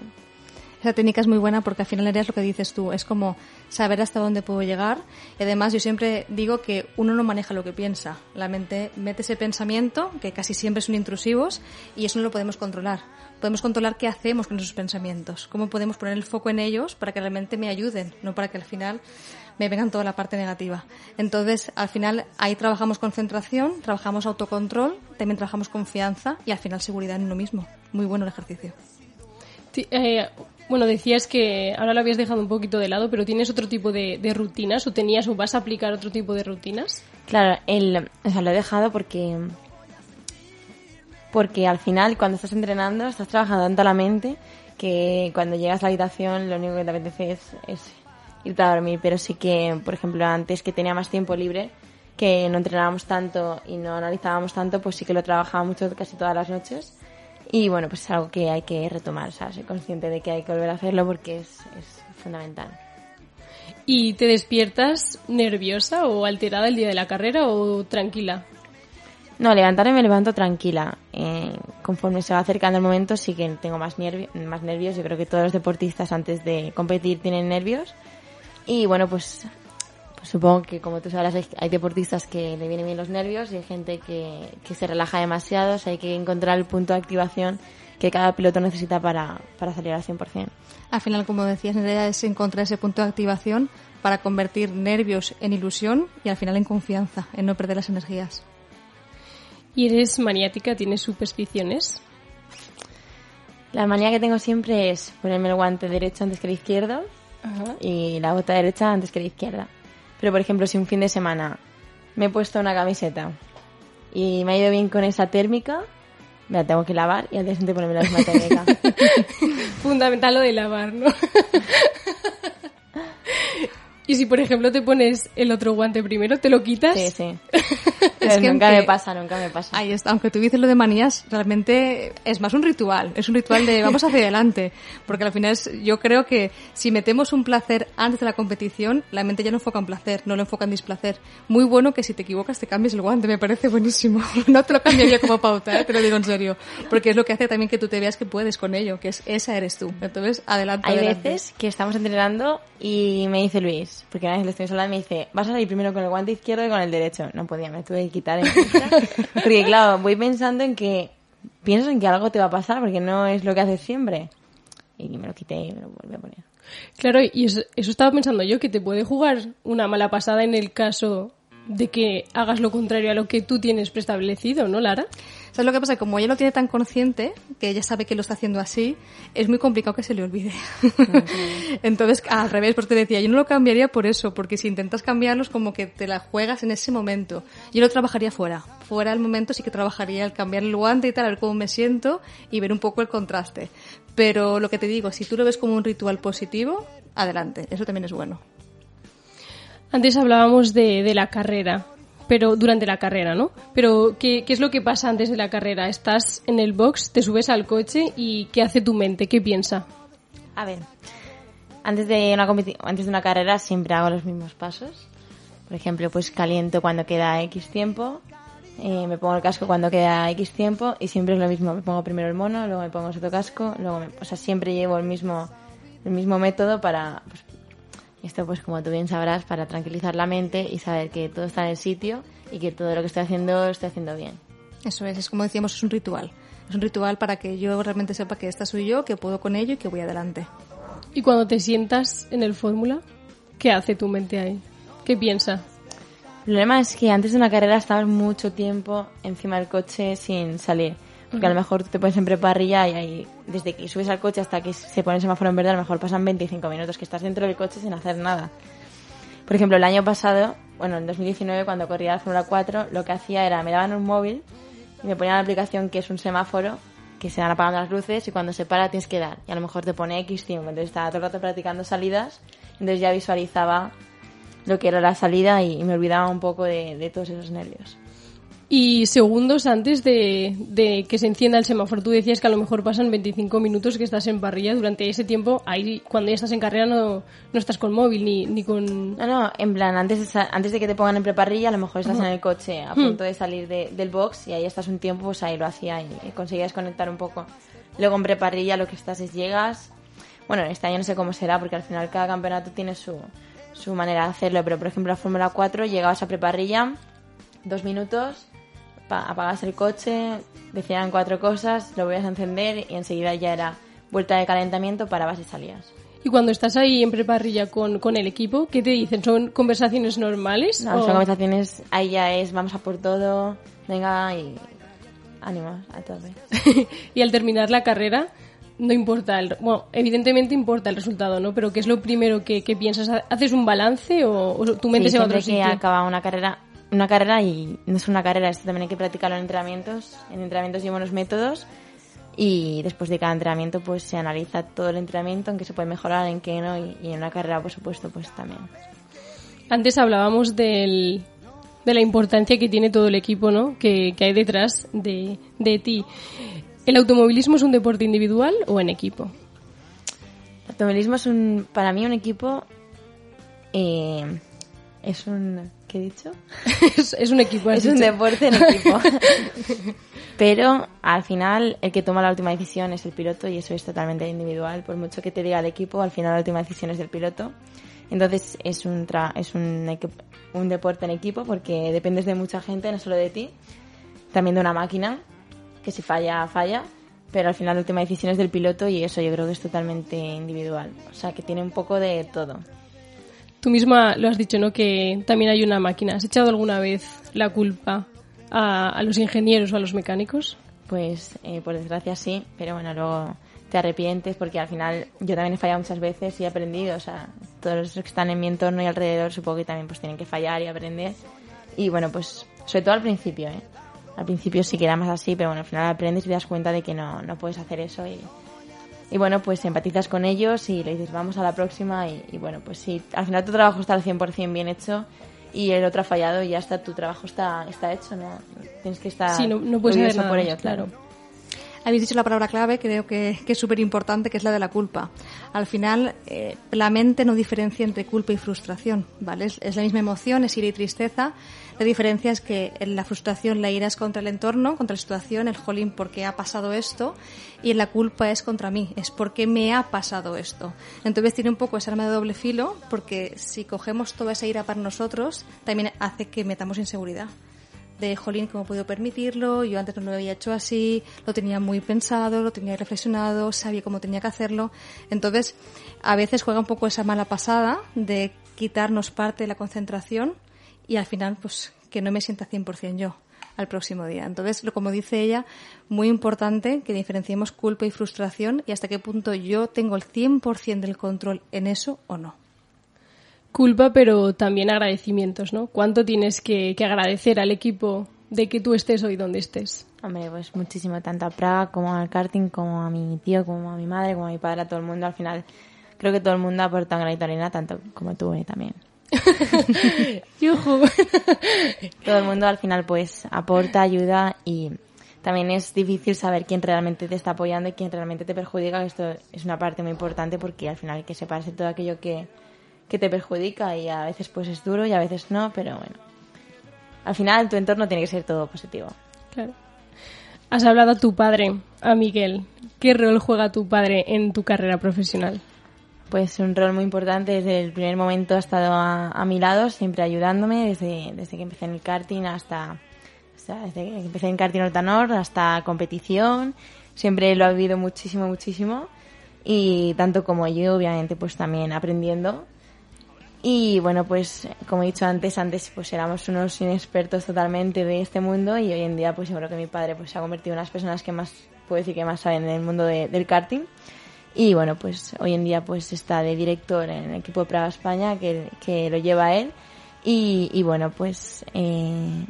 [SPEAKER 7] Esa técnica es muy buena porque al final es lo que dices tú, es como saber hasta dónde puedo llegar. Y además yo siempre digo que uno no maneja lo que piensa. La mente mete ese pensamiento, que casi siempre son intrusivos, y eso no lo podemos controlar. Podemos controlar qué hacemos con esos pensamientos, cómo podemos poner el foco en ellos para que realmente me ayuden, no para que al final me vengan toda la parte negativa. Entonces, al final ahí trabajamos concentración, trabajamos autocontrol, también trabajamos confianza y al final seguridad en uno mismo. Muy bueno el ejercicio.
[SPEAKER 5] Ti- eh, bueno, decías que ahora lo habías dejado un poquito de lado, pero ¿tienes otro tipo de, de rutinas o tenías o vas a aplicar otro tipo de rutinas?
[SPEAKER 6] Claro, el, o sea, lo he dejado porque porque al final cuando estás entrenando estás trabajando tanto la mente que cuando llegas a la habitación lo único que te apetece es, es irte a dormir. Pero sí que, por ejemplo, antes que tenía más tiempo libre, que no entrenábamos tanto y no analizábamos tanto, pues sí que lo trabajaba mucho casi todas las noches. Y bueno, pues es algo que hay que retomar, o sea, soy consciente de que hay que volver a hacerlo porque es, es fundamental.
[SPEAKER 5] ¿Y te despiertas nerviosa o alterada el día de la carrera o tranquila?
[SPEAKER 6] No, levantarme me levanto tranquila. Eh, conforme se va acercando el momento sí que tengo más, nervio- más nervios. Yo creo que todos los deportistas antes de competir tienen nervios. Y bueno, pues, pues supongo que como tú sabes hay, hay deportistas que le vienen bien los nervios y hay gente que, que se relaja demasiado. O sea, hay que encontrar el punto de activación que cada piloto necesita para, para salir al 100%.
[SPEAKER 7] Al final, como decías, Nerea, es encontrar ese punto de activación para convertir nervios en ilusión y al final en confianza, en no perder las energías.
[SPEAKER 5] ¿Y eres maniática? ¿Tienes supersticiones?
[SPEAKER 6] La manía que tengo siempre es ponerme el guante derecho antes que el izquierdo
[SPEAKER 5] Ajá.
[SPEAKER 6] y la bota derecha antes que la izquierda. Pero por ejemplo, si un fin de semana me he puesto una camiseta y me ha ido bien con esa térmica, me la tengo que lavar y al día siguiente ponerme la misma térmica.
[SPEAKER 5] Fundamental lo de lavar, ¿no? y si, por ejemplo, te pones el otro guante primero, ¿te lo quitas?
[SPEAKER 6] Sí, sí.
[SPEAKER 7] Es que
[SPEAKER 6] nunca
[SPEAKER 7] aunque-
[SPEAKER 6] me pasa, nunca me pasa.
[SPEAKER 7] Ahí está, aunque tú dices lo de manías, realmente es más un ritual, es un ritual de vamos hacia adelante, porque al final es- yo creo que si metemos un placer antes de la competición, la mente ya no enfoca en placer, no lo enfoca en displacer. Muy bueno que si te equivocas te cambies el guante, me parece buenísimo. No te lo cambiaría como pauta, ¿eh? te lo digo en serio, porque es lo que hace también que tú te veas que puedes con ello, que es esa eres tú. Entonces, adelante.
[SPEAKER 6] Hay
[SPEAKER 7] adelante.
[SPEAKER 6] veces que estamos entrenando y me dice Luis, porque una vez le estoy y me dice, vas a salir primero con el guante izquierdo y con el derecho. No podía, me tuve que quitar. en porque claro, voy pensando en que, piensas en que algo te va a pasar porque no es lo que haces siempre. Y me lo quité y me lo volví a poner.
[SPEAKER 5] Claro, y eso, eso estaba pensando yo, que te puede jugar una mala pasada en el caso de que hagas lo contrario a lo que tú tienes preestablecido, ¿no, Lara?
[SPEAKER 7] ¿Sabes lo que pasa? Como ella lo tiene tan consciente, que ella sabe que lo está haciendo así, es muy complicado que se le olvide. Entonces, al revés, porque te decía, yo no lo cambiaría por eso, porque si intentas cambiarlo es como que te la juegas en ese momento. Yo lo trabajaría fuera. Fuera del momento sí que trabajaría el cambiar el guante y tal, a ver cómo me siento y ver un poco el contraste. Pero lo que te digo, si tú lo ves como un ritual positivo, adelante, eso también es bueno.
[SPEAKER 5] Antes hablábamos de, de la carrera, pero durante la carrera, ¿no? Pero ¿qué, ¿qué es lo que pasa antes de la carrera? Estás en el box, te subes al coche y ¿qué hace tu mente? ¿Qué piensa?
[SPEAKER 6] A ver, antes de una antes de una carrera siempre hago los mismos pasos. Por ejemplo, pues caliento cuando queda X tiempo, eh, me pongo el casco cuando queda X tiempo y siempre es lo mismo. Me pongo primero el mono, luego me pongo otro casco, luego me, o sea, siempre llevo el mismo el mismo método para pues, esto pues como tú bien sabrás para tranquilizar la mente y saber que todo está en el sitio y que todo lo que estoy haciendo lo estoy haciendo bien.
[SPEAKER 7] Eso es, es como decíamos, es un ritual. Es un ritual para que yo realmente sepa que esta soy yo, que puedo con ello y que voy adelante.
[SPEAKER 5] Y cuando te sientas en el fórmula, ¿qué hace tu mente ahí? ¿Qué piensa?
[SPEAKER 6] El problema es que antes de una carrera estabas mucho tiempo encima del coche sin salir. Porque a lo mejor te pones en preparrilla y ahí, desde que subes al coche hasta que se pone el semáforo en verde, a lo mejor pasan 25 minutos que estás dentro del coche sin hacer nada. Por ejemplo, el año pasado, bueno, en 2019, cuando corría la Fórmula 4, lo que hacía era, me daban un móvil y me ponían la aplicación que es un semáforo, que se van apagando las luces y cuando se para tienes que dar. Y a lo mejor te pone X tiempo. Entonces estaba todo el rato practicando salidas, entonces ya visualizaba lo que era la salida y, y me olvidaba un poco de, de todos esos nervios.
[SPEAKER 5] Y segundos antes de, de que se encienda el semáforo, tú decías que a lo mejor pasan 25 minutos que estás en parrilla. Durante ese tiempo, ahí cuando ya estás en carrera no, no estás con móvil ni, ni con...
[SPEAKER 6] No, no, en plan, antes de, antes de que te pongan en preparrilla, a lo mejor estás en el coche a punto de salir de- del box y ahí estás un tiempo, pues ahí lo hacía y, y conseguías conectar un poco. Luego en preparrilla lo que estás es llegas. Bueno, este año no sé cómo será porque al final cada campeonato tiene su, su manera de hacerlo, pero por ejemplo la Fórmula 4 llegabas a preparrilla, dos minutos, pa- apagabas el coche, decían cuatro cosas, lo volvías a encender y enseguida ya era vuelta de calentamiento, parabas y salías.
[SPEAKER 5] Y cuando estás ahí en preparrilla con, con el equipo, ¿qué te dicen? ¿Son conversaciones normales?
[SPEAKER 6] No,
[SPEAKER 5] o-
[SPEAKER 6] son conversaciones, ahí ya es, vamos a por todo, venga y ánimo a tope.
[SPEAKER 5] y al terminar la carrera, no importa el... Bueno, evidentemente importa el resultado, ¿no? Pero ¿qué es lo primero que, que piensas? ¿Haces un balance o, o tu mente
[SPEAKER 6] Sí,
[SPEAKER 5] se va a otro
[SPEAKER 6] que
[SPEAKER 5] sitio?
[SPEAKER 6] acaba una carrera, una carrera y no es una carrera, esto también hay que practicarlo en entrenamientos. En entrenamientos llevo unos métodos y después de cada entrenamiento pues se analiza todo el entrenamiento, en qué se puede mejorar, en qué no y, y en una carrera por supuesto pues también.
[SPEAKER 5] Antes hablábamos del, de la importancia que tiene todo el equipo, ¿no? Que, que hay detrás de, de ti. ¿El automovilismo es un deporte individual o en equipo?
[SPEAKER 6] El automovilismo es un, para mí un equipo, eh, es un, ¿qué he dicho?
[SPEAKER 5] es, es un equipo,
[SPEAKER 6] es un
[SPEAKER 5] dicho.
[SPEAKER 6] deporte en equipo. Pero al final el que toma la última decisión es el piloto y eso es totalmente individual. Por mucho que te diga el equipo, al final la última decisión es del piloto. Entonces es un tra- es un, un deporte en equipo porque dependes de mucha gente, no solo de ti, también de una máquina que si falla, falla. Pero al final la última decisión es del piloto y eso yo creo que es totalmente individual. O sea que tiene un poco de todo.
[SPEAKER 5] Tú misma lo has dicho, ¿no? Que también hay una máquina. ¿Has echado alguna vez la culpa a, a los ingenieros o a los mecánicos?
[SPEAKER 6] Pues eh, por desgracia sí, pero bueno, luego te arrepientes porque al final yo también he fallado muchas veces y he aprendido, o sea, todos los que están en mi entorno y alrededor supongo que también pues tienen que fallar y aprender. Y bueno, pues sobre todo al principio, ¿eh? Al principio sí que era más así, pero bueno, al final aprendes y te das cuenta de que no, no puedes hacer eso y, y bueno, pues empatizas con ellos y le dices vamos a la próxima y, y bueno, pues sí, al final tu trabajo está al 100% bien hecho y el otro ha fallado y ya está, tu trabajo está, está hecho, ¿no? Tienes que estar
[SPEAKER 5] Sí, no, no puedes
[SPEAKER 6] orgulloso
[SPEAKER 5] nada
[SPEAKER 6] por
[SPEAKER 5] más,
[SPEAKER 6] ello, claro.
[SPEAKER 7] Habéis dicho la palabra clave, creo que, que es súper importante, que es la de la culpa. Al final, eh, la mente no diferencia entre culpa y frustración, ¿vale? Es, es la misma emoción, es ira y tristeza. La diferencia es que en la frustración la ira es contra el entorno, contra la situación, el jolín, porque ha pasado esto, y en la culpa es contra mí, es porque me ha pasado esto. Entonces tiene un poco ese arma de doble filo, porque si cogemos toda esa ira para nosotros, también hace que metamos inseguridad de jolín, ¿cómo puedo permitirlo? Yo antes no lo había hecho así, lo tenía muy pensado, lo tenía reflexionado, sabía cómo tenía que hacerlo. Entonces, a veces juega un poco esa mala pasada de quitarnos parte de la concentración y al final, pues, que no me sienta 100% yo. al próximo día. Entonces, lo como dice ella, muy importante que diferenciemos culpa y frustración y hasta qué punto yo tengo el 100% del control en eso o no.
[SPEAKER 5] Culpa, pero también agradecimientos, ¿no? ¿Cuánto tienes que, que agradecer al equipo de que tú estés hoy donde estés?
[SPEAKER 6] Hombre, pues muchísimo, tanto a Praga como al karting, como a mi tío, como a mi madre, como a mi padre, a todo el mundo. Al final, creo que todo el mundo aporta un granito de arena, tanto como tú eh, también. Todo el mundo al final pues aporta, ayuda y también es difícil saber quién realmente te está apoyando y quién realmente te perjudica. Esto es una parte muy importante porque al final hay que separarse todo aquello que, que te perjudica y a veces pues es duro y a veces no, pero bueno. Al final tu entorno tiene que ser todo positivo.
[SPEAKER 5] Claro. Has hablado a tu padre, a Miguel. ¿Qué rol juega tu padre en tu carrera profesional?
[SPEAKER 6] Pues un rol muy importante desde el primer momento ha estado a, mi lado, siempre ayudándome desde, desde que empecé en karting hasta, desde que empecé en karting Hortanor hasta competición. Siempre lo ha vivido muchísimo, muchísimo. Y tanto como yo, obviamente, pues también aprendiendo. Y bueno, pues como he dicho antes, antes pues éramos unos inexpertos totalmente de este mundo y hoy en día pues yo creo que mi padre pues se ha convertido en las personas que más, puedo decir que más saben en el mundo de- del karting. Y bueno, pues hoy en día pues está de director en el equipo de Praga España que, que lo lleva él. Y, y bueno, pues eh,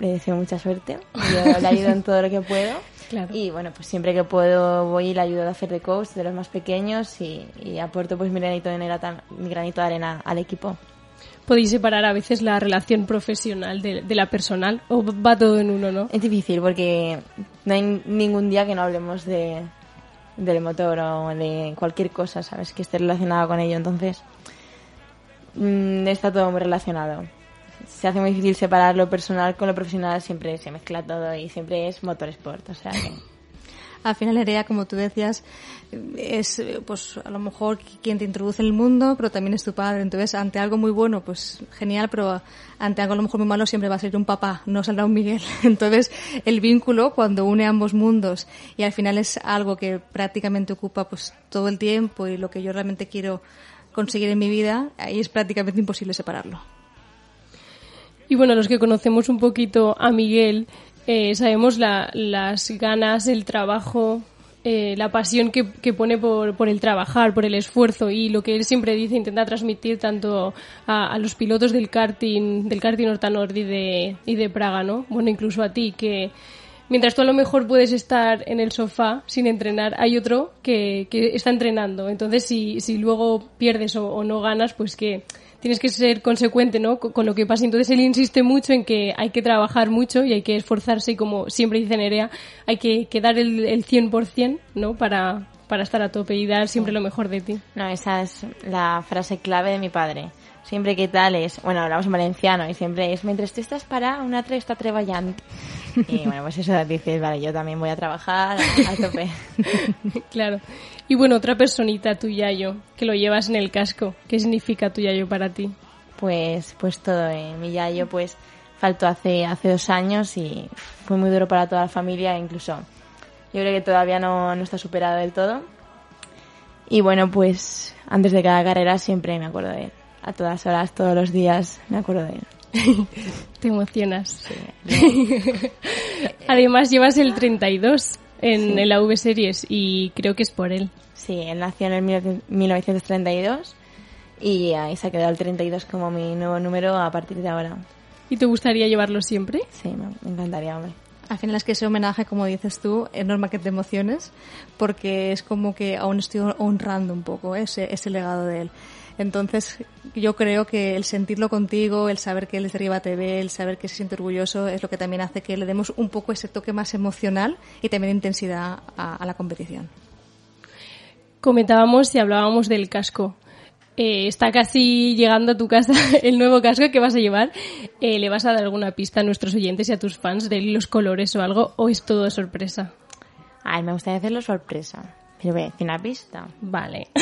[SPEAKER 6] le deseo mucha suerte. Yo le ayudo en todo lo que puedo.
[SPEAKER 5] Claro.
[SPEAKER 6] Y bueno, pues siempre que puedo voy y le ayudo a hacer de coach de los más pequeños y, y aporto pues mi granito de arena, mi granito de arena al equipo.
[SPEAKER 5] ¿Podéis separar a veces la relación profesional de, de la personal? ¿O va todo en uno, no?
[SPEAKER 6] Es difícil porque no hay ningún día que no hablemos de, del motor o de cualquier cosa, ¿sabes? Que esté relacionada con ello. Entonces, mm, está todo muy relacionado. Se hace muy difícil separar lo personal con lo profesional, siempre se mezcla todo y siempre es motorsport. O sea que
[SPEAKER 7] Al final, Nerea, como tú decías, es pues a lo mejor quien te introduce en el mundo, pero también es tu padre. Entonces, ante algo muy bueno, pues genial, pero ante algo a lo mejor muy malo siempre va a salir un papá, no saldrá un Miguel. Entonces, el vínculo cuando une ambos mundos y al final es algo que prácticamente ocupa pues todo el tiempo y lo que yo realmente quiero conseguir en mi vida, ahí es prácticamente imposible separarlo.
[SPEAKER 5] Y bueno, los que conocemos un poquito a Miguel, eh, sabemos la- las ganas, el trabajo, eh, la pasión que, que pone por, por el trabajar, por el esfuerzo y lo que él siempre dice, intenta transmitir tanto a, a los pilotos del karting, del karting Hortanord y de, y de Praga, ¿no? Bueno, incluso a ti, que mientras tú a lo mejor puedes estar en el sofá sin entrenar, hay otro que, que está entrenando. Entonces, si, si luego pierdes o, o no ganas, pues que tienes que ser consecuente ¿no? con, con lo que pasa. Entonces él insiste mucho en que hay que trabajar mucho y hay que esforzarse y como siempre dice Nerea, hay que, que dar el, el 100% ¿no? para, para estar a tope y dar siempre lo mejor de ti.
[SPEAKER 6] no, esa es la frase clave de mi padre. Siempre que tal es, bueno, hablamos en valenciano y siempre es, mientras tú estás para, una otra está treballando. Y bueno, pues eso dices, vale, yo también voy a trabajar a, a tope.
[SPEAKER 5] claro. Y bueno, otra personita, tu yayo, que lo llevas en el casco. ¿Qué significa tu yayo para ti?
[SPEAKER 6] Pues, pues todo, eh. mi yayo pues faltó hace, hace dos años y fue muy duro para toda la familia, incluso yo creo que todavía no, no está superado del todo. Y bueno, pues antes de cada carrera siempre me acuerdo de él. A todas horas, todos los días, me acuerdo de él.
[SPEAKER 5] Te emocionas. Además llevas el 32 en, en la V Series y creo que es por él.
[SPEAKER 6] Sí, él nació en el 1932 y ahí se ha quedado el 32 como mi nuevo número a partir de ahora.
[SPEAKER 5] ¿Y te gustaría llevarlo siempre?
[SPEAKER 6] Sí, me, me encantaría, hombre.
[SPEAKER 7] Al final es que ese homenaje, como dices tú, es normal que te emociones, porque es como que aún estoy honrando un poco ese, ese legado de él. Entonces, yo creo que el sentirlo contigo, el saber que él desde arriba te ve, el saber que se siente orgulloso, es lo que también hace que le demos un poco ese toque más emocional y también de intensidad a, a la competición.
[SPEAKER 5] Comentábamos y hablábamos del casco. Eh, está casi llegando a tu casa el nuevo casco que vas a llevar. Eh, ¿Le vas a dar alguna pista a nuestros oyentes y a tus fans de los colores o algo? ¿O es todo sorpresa?
[SPEAKER 6] Ay, me gustaría hacerlo sorpresa. Pero voy a decir una pista.
[SPEAKER 5] Vale.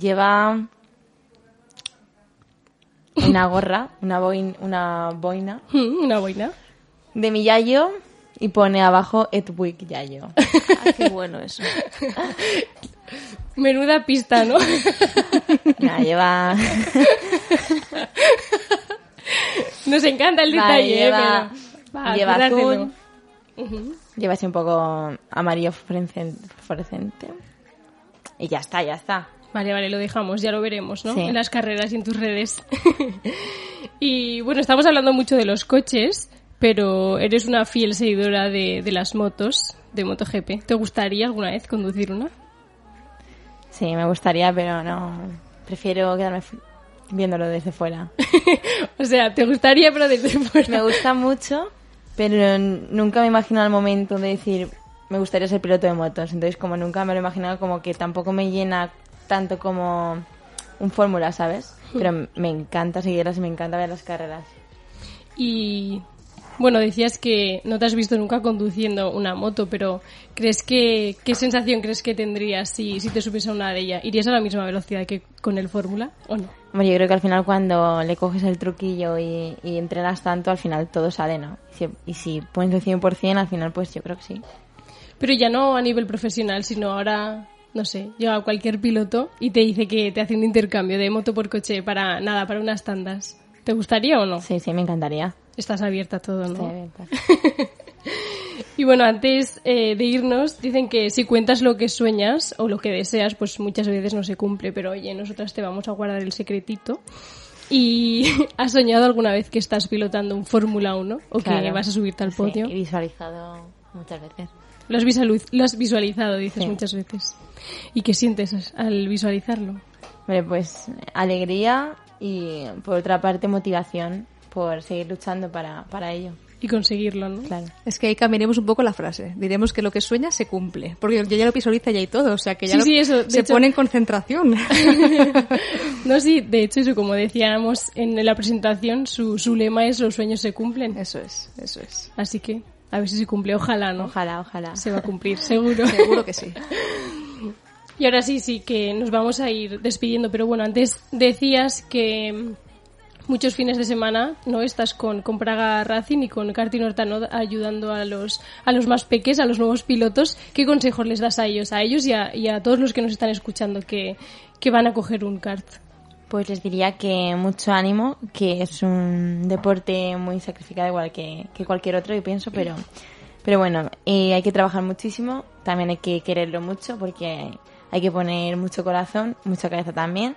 [SPEAKER 6] Lleva una gorra, una, boin, una boina
[SPEAKER 5] Una boina.
[SPEAKER 6] de mi yayo y pone abajo Edwig Yayo.
[SPEAKER 7] Ay, qué bueno eso.
[SPEAKER 5] Menuda pista, ¿no?
[SPEAKER 6] Nada, lleva...
[SPEAKER 5] Nos encanta el
[SPEAKER 6] Vale,
[SPEAKER 5] detalle,
[SPEAKER 6] lleva,
[SPEAKER 5] ¿eh? Pero... Va,
[SPEAKER 6] lleva azul, lleva así un poco amarillo fluorescen- fluorescente. Y ya está, ya está.
[SPEAKER 5] Vale, vale, lo dejamos, ya lo veremos, ¿no?
[SPEAKER 6] Sí.
[SPEAKER 5] En las carreras y en tus redes. y bueno, estamos hablando mucho de los coches, pero eres una fiel seguidora de, de las motos, de MotoGP. ¿Te gustaría alguna vez conducir una?
[SPEAKER 6] Sí, me gustaría, pero no. Prefiero quedarme viéndolo desde fuera.
[SPEAKER 5] o sea, ¿te gustaría, pero desde fuera?
[SPEAKER 6] Me gusta mucho, pero nunca me he imaginado el momento de decir, me gustaría ser piloto de motos. Entonces, como nunca me lo he imaginado, como que tampoco me llena tanto como un fórmula, ¿sabes? Pero me encanta seguirlas y me encanta ver las carreras.
[SPEAKER 5] Y bueno, decías que no te has visto nunca conduciendo una moto, pero ¿crees que qué sensación crees que tendrías si, si te subes a una de ellas? ¿Irías a la misma velocidad que con el Fórmula o no?
[SPEAKER 6] Hombre, yo creo que al final cuando le coges el truquillo y, y entrenas tanto, al final todo sale, ¿no? Y si, y si pones el 100%, al final pues yo creo que sí.
[SPEAKER 5] Pero ya no a nivel profesional, sino ahora, no sé, llega cualquier piloto y te dice que te hace un intercambio de moto por coche para nada, para unas tandas. ¿Te gustaría o no?
[SPEAKER 6] Sí, sí, me encantaría.
[SPEAKER 5] Estás abierta a todo, ¿no?
[SPEAKER 6] Estoy abierta.
[SPEAKER 5] Y bueno, antes eh, de irnos, dicen que si cuentas lo que sueñas o lo que deseas, pues muchas veces no se cumple, pero oye, nosotras te vamos a guardar el secretito. ¿Y has soñado alguna vez que estás pilotando un Fórmula 1 o que vas a subirte al
[SPEAKER 6] Sí,
[SPEAKER 5] podio?
[SPEAKER 6] he visualizado muchas veces.
[SPEAKER 5] Lo has, visualiz- lo has visualizado, dices
[SPEAKER 6] Sí.
[SPEAKER 5] muchas veces. ¿Y qué sientes al visualizarlo?
[SPEAKER 6] Hombre, pues alegría y por otra parte motivación por seguir luchando para, para ello.
[SPEAKER 5] Y conseguirlo, ¿no?
[SPEAKER 6] Claro.
[SPEAKER 7] Es que ahí cambiaremos un poco la frase. Diremos que lo que sueña se cumple. Porque ya, ya lo visualiza ya y todo. O sea que ya
[SPEAKER 5] Sí,
[SPEAKER 7] lo-
[SPEAKER 5] sí, eso,
[SPEAKER 7] se
[SPEAKER 5] hecho-
[SPEAKER 7] pone en concentración.
[SPEAKER 5] No, sí, de hecho, eso como decíamos en la presentación, su, su lema es los sueños se cumplen.
[SPEAKER 7] eso es, eso es.
[SPEAKER 5] Así que, a ver si se cumple. Ojalá, ¿no?
[SPEAKER 6] Ojalá, ojalá.
[SPEAKER 5] Se va a cumplir, seguro.
[SPEAKER 7] Seguro que sí.
[SPEAKER 5] Y ahora sí, sí, que nos vamos a ir despidiendo, pero bueno, antes decías que muchos fines de semana no estás con, Praga Racing y con Karting Hortano ayudando a los, a los más peques, a los nuevos pilotos. ¿Qué consejos les das a ellos, a ellos y a, y a todos los que nos están escuchando que, que van a coger un kart?
[SPEAKER 6] Pues les diría que mucho ánimo, que es un deporte muy sacrificado igual que, que cualquier otro, yo pienso, pero, pero bueno, eh, hay que trabajar muchísimo, también hay que quererlo mucho porque hay que poner mucho corazón, mucha cabeza también.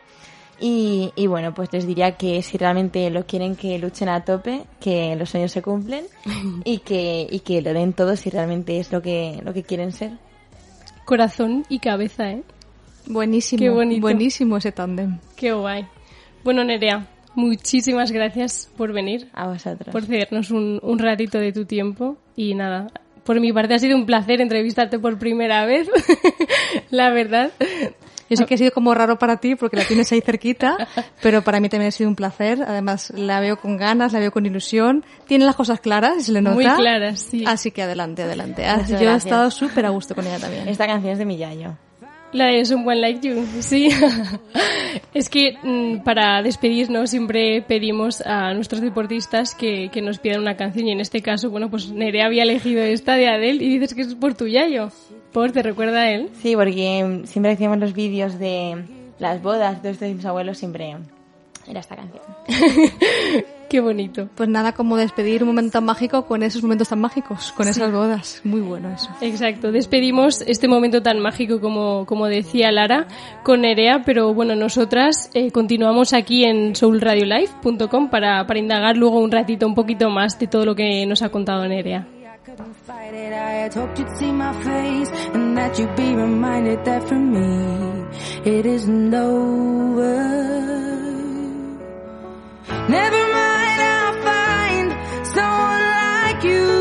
[SPEAKER 6] Y, y bueno, pues les diría que si realmente lo quieren que luchen a tope, que los sueños se cumplen y que, y que lo den todo si realmente es lo que, lo que quieren ser.
[SPEAKER 5] Corazón y cabeza, ¿eh?
[SPEAKER 7] Buenísimo.
[SPEAKER 5] Qué bonito.
[SPEAKER 7] Buenísimo ese tándem.
[SPEAKER 5] Qué guay. Bueno, Nerea, muchísimas gracias por venir.
[SPEAKER 6] A vosotros.
[SPEAKER 5] por cedernos un, un ratito de tu tiempo y nada. Por mi parte ha sido un placer entrevistarte por primera vez, la verdad.
[SPEAKER 7] Yo sé que ha sido como raro para ti porque la tienes ahí cerquita, pero para mí también ha sido un placer. Además, la veo con ganas, la veo con ilusión. Tiene las cosas claras, se le nota.
[SPEAKER 5] Muy claras, sí.
[SPEAKER 7] Así que adelante, adelante.
[SPEAKER 6] Muchas
[SPEAKER 7] Yo he
[SPEAKER 6] gracias.
[SPEAKER 7] estado súper a gusto con ella también.
[SPEAKER 6] Esta canción es de mi yayo.
[SPEAKER 5] La de Someone Like You, sí. es que mm, para despedirnos siempre pedimos a nuestros deportistas que, que nos pidan una canción y en este caso, bueno, pues Nerea había elegido esta de Adele y dices que es por tu yayo. Por, ¿te recuerda a él?
[SPEAKER 6] Sí, porque siempre hacíamos los vídeos de las bodas de estos de mis abuelos, siempre era esta canción.
[SPEAKER 5] Qué bonito.
[SPEAKER 7] Pues nada, como despedir un momento tan mágico con esos momentos tan mágicos, con esas bodas. Muy bueno eso.
[SPEAKER 5] Exacto, despedimos este momento tan mágico como, como decía Lara con Nerea, pero bueno, nosotras eh, continuamos aquí en soulradiolife.com para, para indagar luego un ratito, un poquito más de todo lo que nos ha contado Nerea.
[SPEAKER 8] Couldn't fight it. I had hoped you'd see my face and that you'd be reminded that for me it isn't over. Never mind, I'll find someone like you.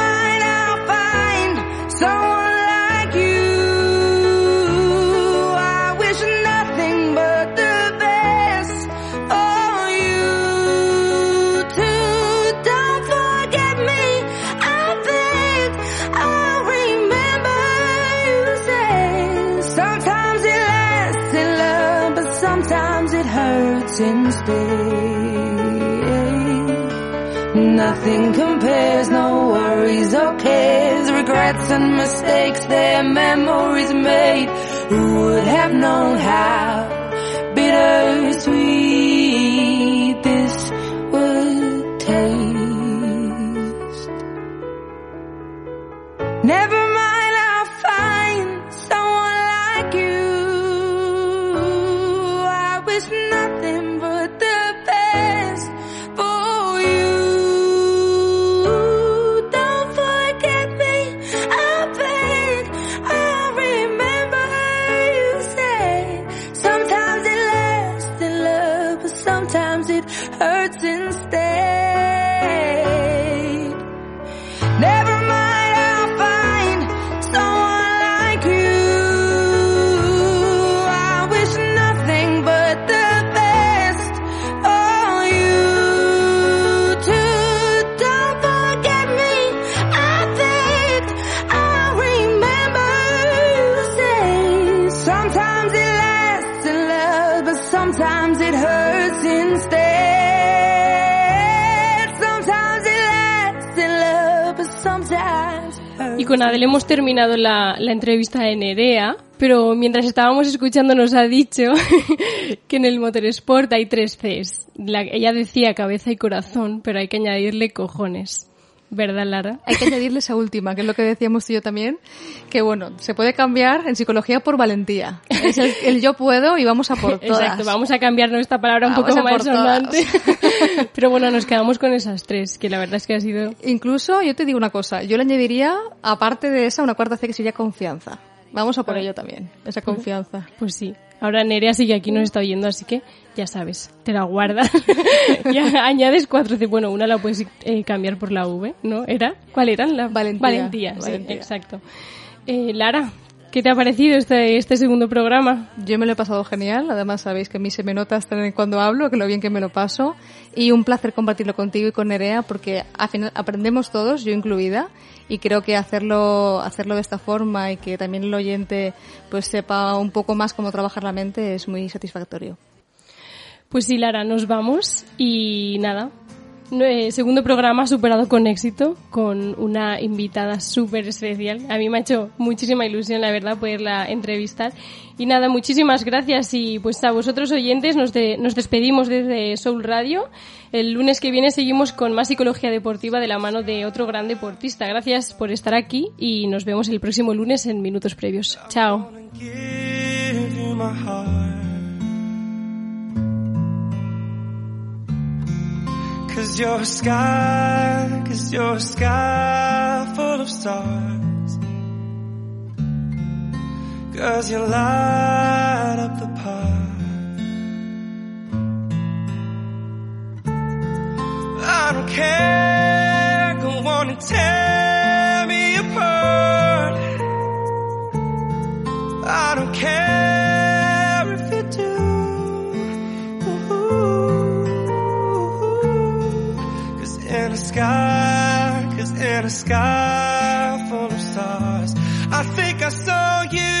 [SPEAKER 8] Nothing compares, no worries or cares, regrets and mistakes, their memories made. Who would have known how bittersweet this would taste? Never mind,
[SPEAKER 5] con Adele hemos terminado la, la entrevista de Nerea, pero mientras estábamos escuchando nos ha dicho que en el Motorsport hay tres Cs. La- ella decía cabeza y corazón, pero hay que añadirle cojones. ¿Verdad, Lara?
[SPEAKER 7] Hay que añadirle esa última, que es lo que decíamos tú y yo también, que bueno, se puede cambiar en psicología por valentía. Es el, el yo puedo y vamos a por todas.
[SPEAKER 5] Exacto, vamos a cambiar nuestra palabra un
[SPEAKER 7] Vamos
[SPEAKER 5] poco más sonante. pero bueno, nos quedamos con esas tres, que la verdad es que ha sido...
[SPEAKER 7] Incluso, yo te digo una cosa, yo le añadiría, aparte de esa, una cuarta C que sería confianza. Vamos a por ello también, esa confianza.
[SPEAKER 5] Pues sí. Ahora Nerea sigue aquí, nos está oyendo, así que ya sabes, te la guardas. ya añades cuatro. Bueno, una la puedes eh, cambiar por la V, ¿no? ¿Era? ¿Cuál eran? La...
[SPEAKER 7] Valentía.
[SPEAKER 5] Valentía, sí,
[SPEAKER 7] Valentía.
[SPEAKER 5] exacto. Eh, Lara, ¿qué te ha parecido este, este segundo programa?
[SPEAKER 7] Yo me lo he pasado genial, además sabéis que a mí se me nota hasta cuando hablo, que lo bien que me lo paso, y un placer compartirlo contigo y con Nerea, porque al final aprendemos todos, yo incluida, y creo que hacerlo, hacerlo de esta forma y que también el oyente pues sepa un poco más cómo trabajar la mente es muy satisfactorio.
[SPEAKER 5] Pues sí, Lara, nos vamos y nada. Segundo programa superado con éxito, con una invitada súper especial. A mí me ha hecho muchísima ilusión, la verdad, poderla entrevistar. Y nada, muchísimas gracias y pues a vosotros oyentes nos, de- nos despedimos desde Soul Radio. El lunes que viene seguimos con más psicología deportiva de la mano de otro gran deportista. Gracias por estar aquí y nos vemos el próximo lunes en Minutos Previos. Chao.
[SPEAKER 2] Cause you're a sky, cause you're a sky full of stars. Cause you light up the park. I don't care, go on and tear me apart. I don't care sky, cause in a sky full of stars, I think I saw you.